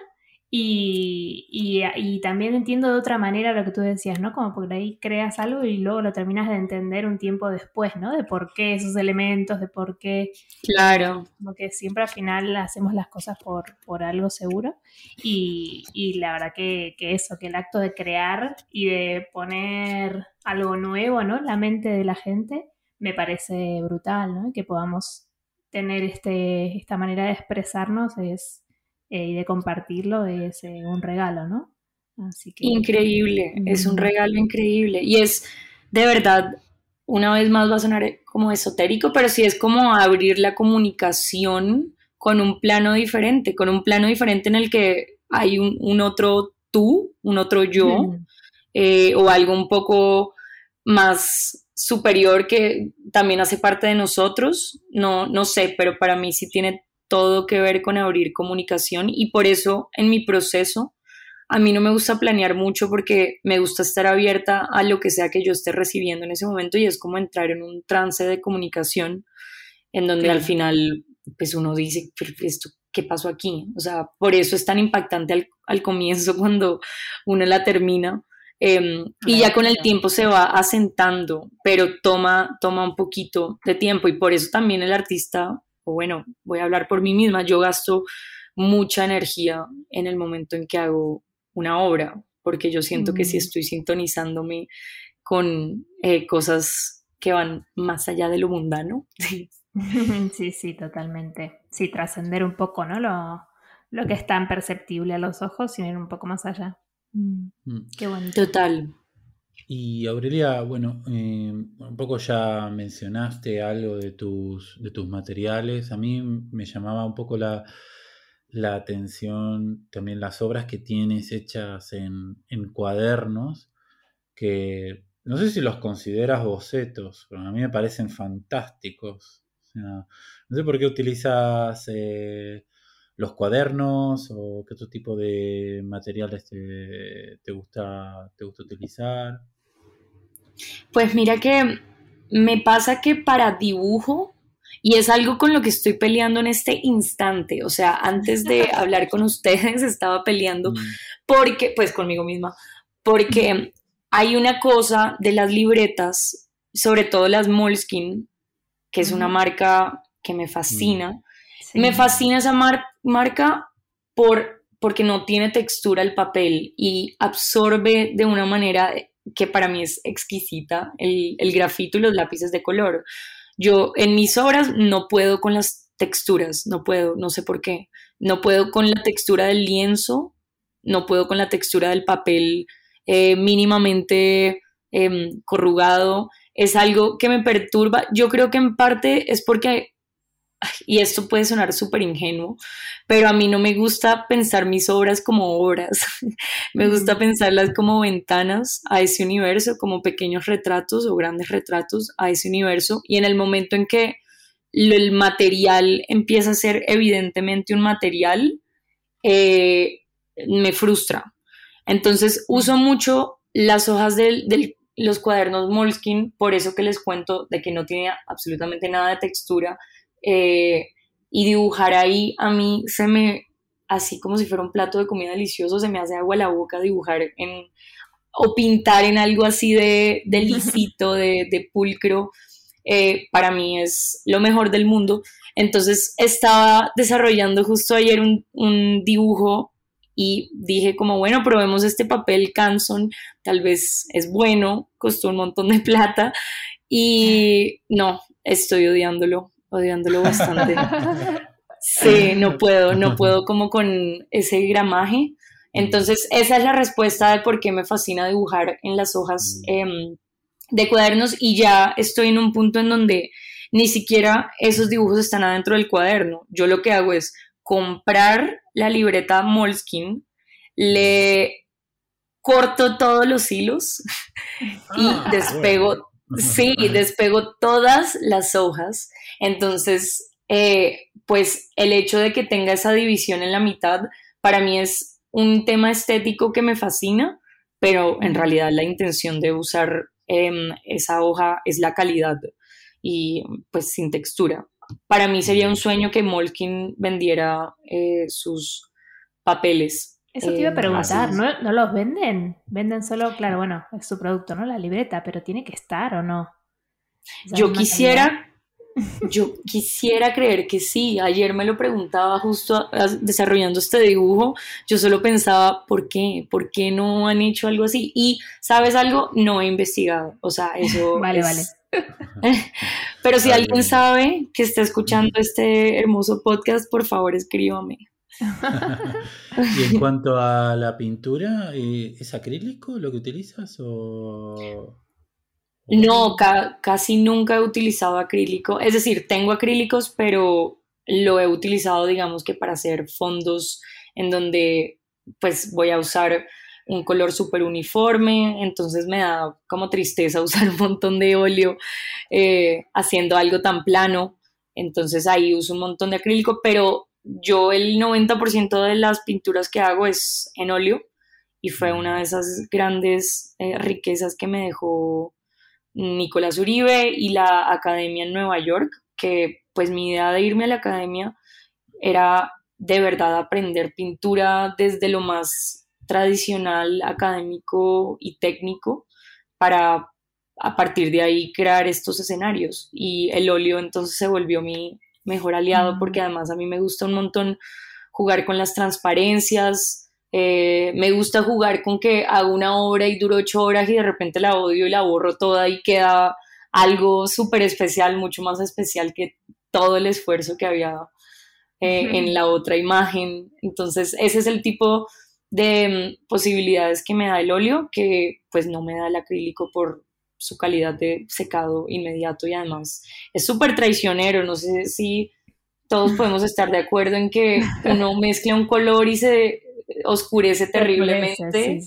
y, también entiendo de otra manera lo que tú decías, ¿no? Como porque ahí creas algo y luego lo terminas de entender un tiempo después, ¿no? De por qué esos elementos, de por qué. Claro. Como que siempre al final hacemos las cosas por, por algo seguro. Y, la verdad que, que, eso, que el acto de crear y de poner algo nuevo, ¿no? La mente de la gente me parece brutal, ¿no? Que podamos tener este, esta manera de expresarnos es eh, y de compartirlo es eh, un regalo, ¿no? Así que, increíble, es un regalo increíble y es de verdad, una vez más va a sonar como esotérico, pero sí es como abrir la comunicación con un plano diferente, con un plano diferente en el que hay un, otro tú, un otro yo, mm. eh, o algo un poco más superior que también hace parte de nosotros. No, no sé, pero para mí sí tiene todo que ver con abrir comunicación y por eso en mi proceso a mí no me gusta planear mucho porque me gusta estar abierta a lo que sea que yo esté recibiendo en ese momento y es como entrar en un trance de comunicación en donde al final pues uno dice, esto, ¿qué pasó aquí? O sea, por eso es tan impactante al, comienzo cuando uno la termina. Em, y ya con el tiempo se va asentando, pero toma, toma un poquito de tiempo y por eso también el artista, o bueno, voy a hablar por mí misma, yo gasto mucha energía en el momento en que hago una obra, porque yo siento que si estoy sintonizándome con eh, cosas que van más allá de lo mundano. Sí, sí, totalmente. Sí, trascender un poco, ¿no? Lo, lo que es tan perceptible a los ojos y ir un poco más allá. Mm, mm. Qué bonito. Total. Y Aurelia, bueno, eh, un poco ya mencionaste algo de tus, de tus materiales. A mí me llamaba un poco la, la atención también las obras que tienes hechas en, cuadernos, que no sé si los consideras bocetos, pero a mí me parecen fantásticos. no sé por qué utilizas eh, los cuadernos o qué otro tipo de materiales te, gusta, te gusta utilizar. Pues mira que me pasa que para dibujo y es algo con lo que estoy peleando en este instante. O sea, antes de hablar con ustedes estaba peleando mm. porque, pues conmigo misma, porque hay una cosa de las libretas, sobre todo las Moleskine, que es una marca que me fascina. Mm. Me fascina esa marca por, porque no tiene textura el papel y absorbe de una manera que para mí es exquisita el, el grafito y los lápices de color. Yo en mis obras no puedo con las texturas, no puedo, no sé por qué. No puedo con la textura del lienzo, no puedo con la textura del papel eh, mínimamente em, corrugado. Es algo que me perturba. Yo creo que en parte es porque y esto puede sonar súper ingenuo, pero a mí no me gusta pensar mis obras como obras, me gusta pensarlas como ventanas a ese universo, como pequeños retratos o grandes retratos a ese universo, y en el momento en que el material empieza a ser evidentemente un material, eh, me frustra. Entonces uso mucho las hojas de los cuadernos Moleskine, por eso que les cuento de que no tiene absolutamente nada de textura, eh, y dibujar ahí a mí se me, así como si fuera un plato de comida delicioso, se me hace agua a la boca dibujar en, o pintar en algo así de, de lisito, de, pulcro. Eh, para mí es lo mejor del mundo. Entonces estaba desarrollando justo ayer un, un, dibujo y dije como, bueno, probemos este papel Canson, tal vez es bueno, costó un montón de plata y no, estoy odiándolo odiándolo bastante. Sí, no puedo, no puedo como con ese gramaje. Entonces, esa es la respuesta de por qué me fascina dibujar en las hojas mm. em, de cuadernos y ya estoy en un punto en donde ni siquiera esos dibujos están adentro del cuaderno. Yo lo que hago es comprar la libreta Moleskine, le corto todos los hilos y ah, despego Sí, despego todas las hojas. Entonces, eh, pues el hecho de que tenga esa división en la mitad, para mí es un tema estético que me fascina, pero en realidad la intención de usar em, esa hoja es la calidad y pues sin textura. Para mí sería un sueño que Molkin vendiera eh, sus papeles eso te iba a eh, preguntar, ¿no, los venden? Venden solo, claro, bueno, es su producto, ¿no? La libreta, pero tiene que estar o no. Yo quisiera, yo quisiera creer que sí. Ayer me lo preguntaba justo desarrollando este dibujo. Yo solo pensaba, ¿por qué? ¿Por qué no han hecho algo así? Y, ¿sabes algo? No he investigado. O sea, eso. vale, vale. Pero si alguien sabe que está escuchando este hermoso podcast, por favor escríbame. y en cuanto a la pintura, eh, ¿es acrílico lo que utilizas o...? No, casi nunca he utilizado acrílico. Es decir, tengo acrílicos, pero lo he utilizado, digamos que para hacer fondos en donde pues voy a usar un color súper uniforme, entonces me da como tristeza usar un montón de óleo eh, haciendo algo tan plano, entonces ahí uso un montón de acrílico, pero yo el 90% de las pinturas que hago es en óleo y fue una de esas grandes eh, riquezas que me dejó Nicolás Uribe y la academia en Nueva York, que pues mi idea de irme a la academia era de verdad aprender pintura desde lo más tradicional, académico y técnico para a partir de ahí crear estos escenarios. Y el óleo entonces se volvió mi mejor aliado porque además a mí me gusta un montón jugar con las transparencias. Eh, me gusta jugar con que hago una obra y duro ocho horas y de repente la odio y la borro toda y queda algo súper especial, mucho más especial que todo el esfuerzo que había eh, en la otra imagen. Entonces, ese es el tipo de mm, posibilidades que me da el óleo, que pues no me da el acrílico por su calidad de secado inmediato y además es súper traicionero. No sé si todos podemos estar de acuerdo en que uno mezcla un color y se oscurece terriblemente.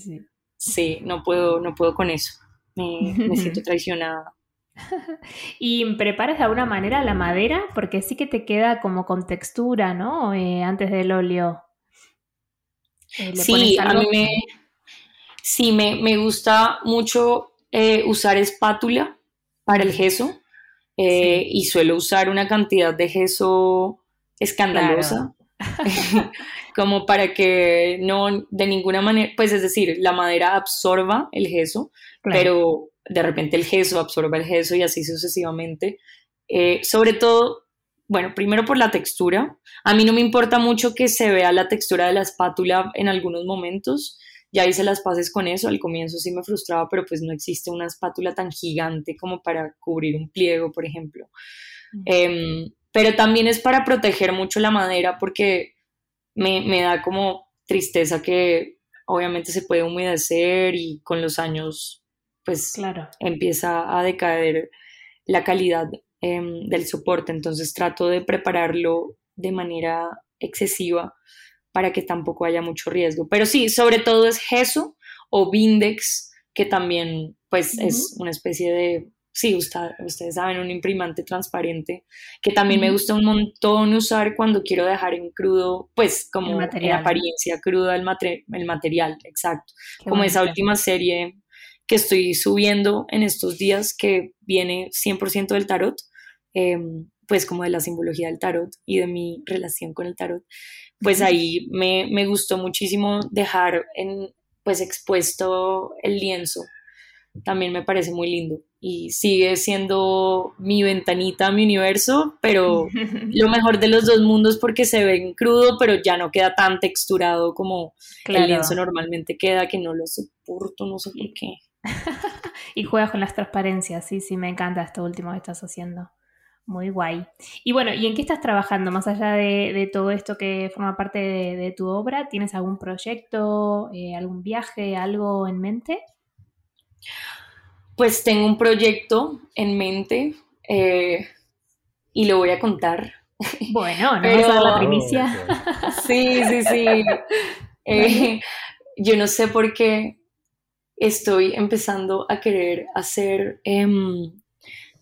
Sí, no puedo, no puedo con eso. me siento traicionada. ¿Y preparas de alguna manera la madera? Porque sí que te queda como con textura, ¿no? Eh, antes del óleo. Eh, sí, a mí me, sí, me, gusta mucho eh, usar espátula para el gesso y suelo usar una cantidad de gesso escandalosa. como para que no de ninguna manera, pues es decir, la madera absorba el gesso, pero de repente el gesso absorbe el gesso y así sucesivamente. Eh, sobre todo, bueno, primero por la textura. A mí no me importa mucho que se vea la textura de la espátula en algunos momentos. Ya hice las paces con eso. Al comienzo sí me frustraba, pero pues no existe una espátula tan gigante como para cubrir un pliego, por ejemplo. Em, pero también es para proteger mucho la madera porque me, me da como tristeza que obviamente se puede humedecer y con los años pues claro. empieza a decaer la calidad em, del soporte. Entonces trato de prepararlo de manera excesiva para que tampoco haya mucho riesgo. Pero sí, sobre todo es gesso o Bindex, que también pues es una especie de, sí, ustedes saben, un imprimante transparente, que también me gusta un montón usar cuando quiero dejar en crudo, pues como en apariencia cruda el, el material, exacto. como esa última serie que estoy subiendo en estos días que viene 100% del tarot, em, pues como de la simbología del tarot y de mi relación con el tarot, pues ahí me, me gustó muchísimo dejar en, pues expuesto el lienzo. También me parece muy lindo y sigue siendo mi ventanita mi universo, pero lo mejor de los dos mundos porque se ven crudo, pero ya no queda tan texturado como el lienzo normalmente queda, que no lo soporto, no sé por qué. y juegas con las transparencias, sí, sí, me encanta esto último que estás haciendo. Muy guay. Y bueno, ¿y en qué estás trabajando? Más allá de, todo esto que forma parte de, tu obra, ¿tienes algún proyecto, eh, algún viaje, algo en mente? Pues tengo un proyecto en mente eh, y lo voy a contar. Bueno, ¿no Pero... vamos a dar la primicia? Sí, sí, sí. Eh, yo no sé por qué estoy empezando a querer hacer em,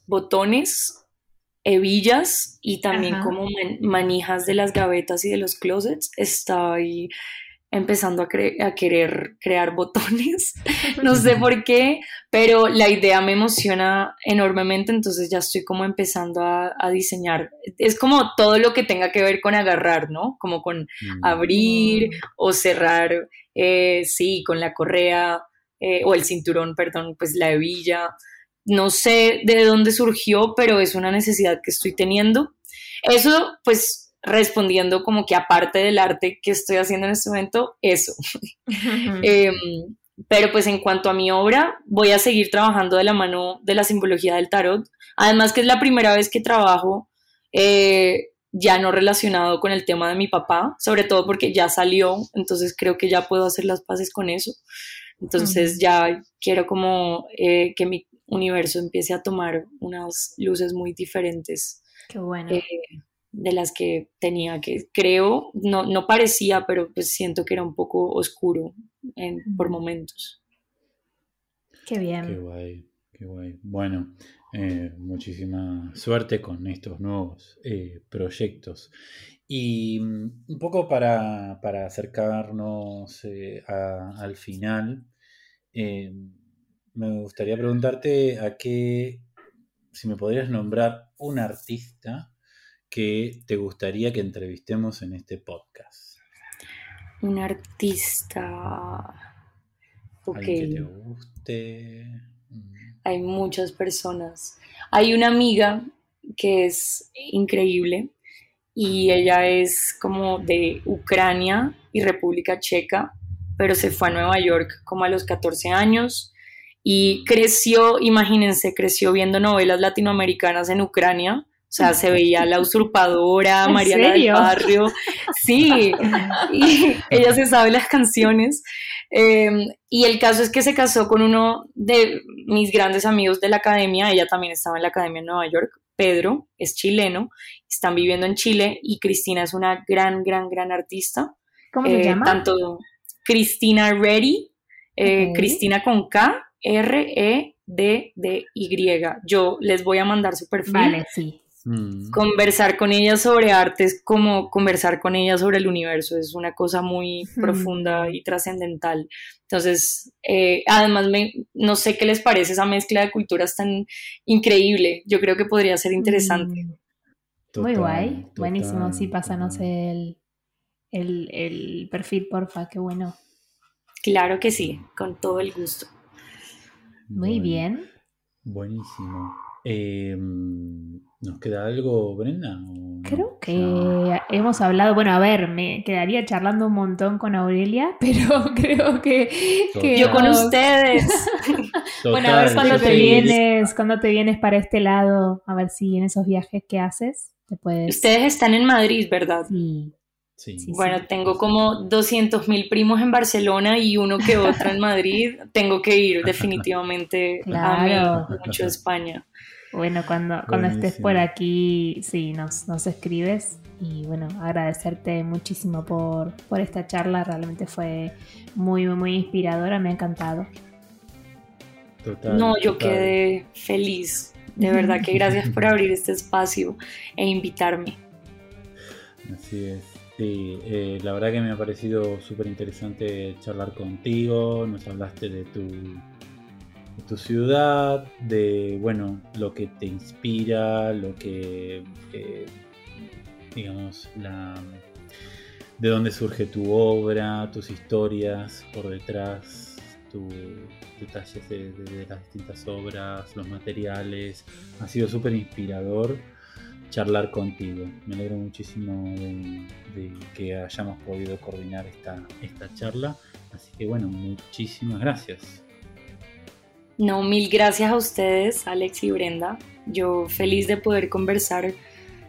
botones, hebillas y también como manijas de las gavetas y de los closets. Estoy empezando a, a, querer crear botones. no sé por qué, pero la idea me emociona enormemente, entonces ya estoy como empezando a, diseñar. Es como todo lo que tenga que ver con agarrar, ¿no? Como con mm. abrir o cerrar, eh, sí, con la correa eh, o el cinturón, perdón, pues la hebilla. No sé de dónde surgió, pero es una necesidad que estoy teniendo. Eso, pues, respondiendo como que aparte del arte que estoy haciendo en este momento, eso. Em, pero pues en cuanto a mi obra, voy a seguir trabajando de la mano de la simbología del tarot. Además que es la primera vez que trabajo eh, ya no relacionado con el tema de mi papá, sobre todo porque ya salió, entonces creo que ya puedo hacer las paces con eso. Entonces ya quiero como eh, que mi universo empiece a tomar unas luces muy diferentes. Qué bueno. Eh, de las que tenía que, creo, no, no parecía, pero pues siento que era un poco oscuro en, por momentos. Qué bien. Qué guay, qué guay. Bueno, eh, muchísima suerte con estos nuevos eh, proyectos. Y mm, un poco para, para acercarnos eh, al final, me gustaría preguntarte a qué, si me podrías nombrar un artista que te gustaría que entrevistemos en este podcast? Un artista. Ok. que te guste. Hay muchas personas. Hay una amiga que es increíble y ella es como de Ucrania y República Checa, pero se fue a Nueva York como a los 14 años y creció, imagínense, creció viendo novelas latinoamericanas en Ucrania o sea, se veía la usurpadora, Mariana del Barrio. Sí, y ella se sabe las canciones. Em, y el caso es que se casó con uno de mis grandes amigos de la academia. Ella también estaba en la academia en Nueva York. Pedro es chileno, están viviendo en Chile y Cristina es una gran, gran, gran artista. ¿Cómo se eh, llama? Tanto Cristina Reddy, eh, Cristina con K, R-E-D-D-Y. Yo les voy a mandar su perfil. Vale, sí. Mm. Conversar con ella sobre arte es como conversar con ella sobre el universo, es una cosa muy profunda y trascendental. Entonces, eh, además, me, no sé qué les parece esa mezcla de culturas tan increíble. Yo creo que podría ser interesante. Mm. muy guay, buenísimo. Sí, pásanos el, el, el perfil, porfa, qué bueno. Claro que sí, con todo el gusto. Muy bien. Buenísimo. Eh, ¿Nos queda algo, Brenda? Creo que hemos hablado, bueno, a ver, me quedaría charlando un montón con Aurelia, pero creo que... Yo con ustedes. bueno, a ver cuando te vienes, cuando te vienes para este lado, a ver si en esos viajes que haces te puedes... Ustedes están en Madrid, ¿verdad? Sí. Sí. bueno, tengo como 200 mil primos en Barcelona y uno que otro en Madrid. tengo que ir definitivamente a mí, mucho a España. Bueno, cuando, cuando estés por aquí, sí, nos, nos escribes. Y bueno, agradecerte muchísimo por, por esta charla. Realmente fue muy, muy inspiradora. Me ha encantado. Total, no, yo quedé feliz. De verdad que gracias por abrir este espacio e invitarme. Así es. Sí, eh, la verdad que me ha parecido súper interesante charlar contigo. Nos hablaste de tu tu ciudad, de bueno, lo que te inspira, lo que digamos, la, de dónde surge tu obra, tus historias por detrás, tus detalles de, las distintas obras, los materiales. Ha sido súper inspirador charlar contigo. Me alegro muchísimo de, de, que hayamos podido coordinar esta, esta charla. Así que bueno, muchísimas gracias. No, mil gracias a ustedes, Alex y Brenda. Yo feliz de poder conversar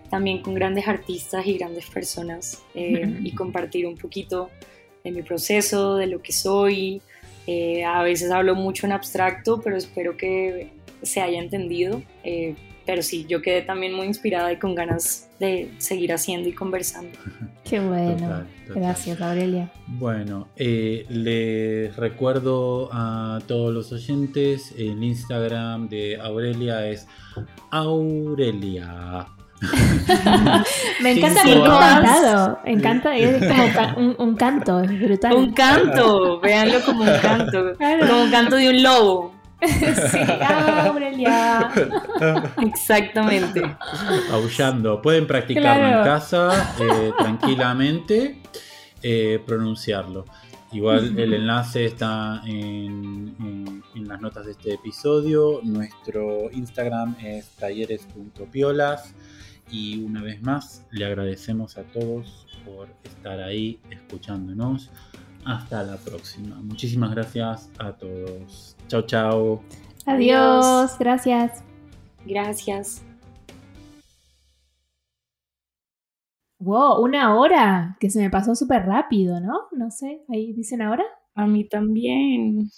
también con grandes artistas y grandes personas eh, y compartir un poquito de mi proceso, de lo que soy. Eh, a veces hablo mucho en abstracto, pero espero que se haya entendido. Eh, pero sí, yo quedé también muy inspirada y con ganas de seguir haciendo y conversando. Qué bueno. Gracias, Aurelia. Bueno, eh, les recuerdo a todos los oyentes, el Instagram de Aurelia es Aurelia. Me encanta porque cantado. Me encanta, es como un, canto, es brutal. Un canto, véanlo como un canto, como un canto de un lobo. sí, Aurelia. Exactamente. Aullando. Pueden practicarlo en casa eh, tranquilamente, eh, pronunciarlo. Igual el enlace está en, las notas de este episodio. Nuestro Instagram es talleres.piolas. Y una vez más, le agradecemos a todos por estar ahí escuchándonos. Hasta la próxima. Muchísimas gracias a todos. Chao, chao. Adiós. Gracias. Gracias. Wow, una hora, que se me pasó súper rápido, ¿no? No sé, ahí dicen ahora. A mí también.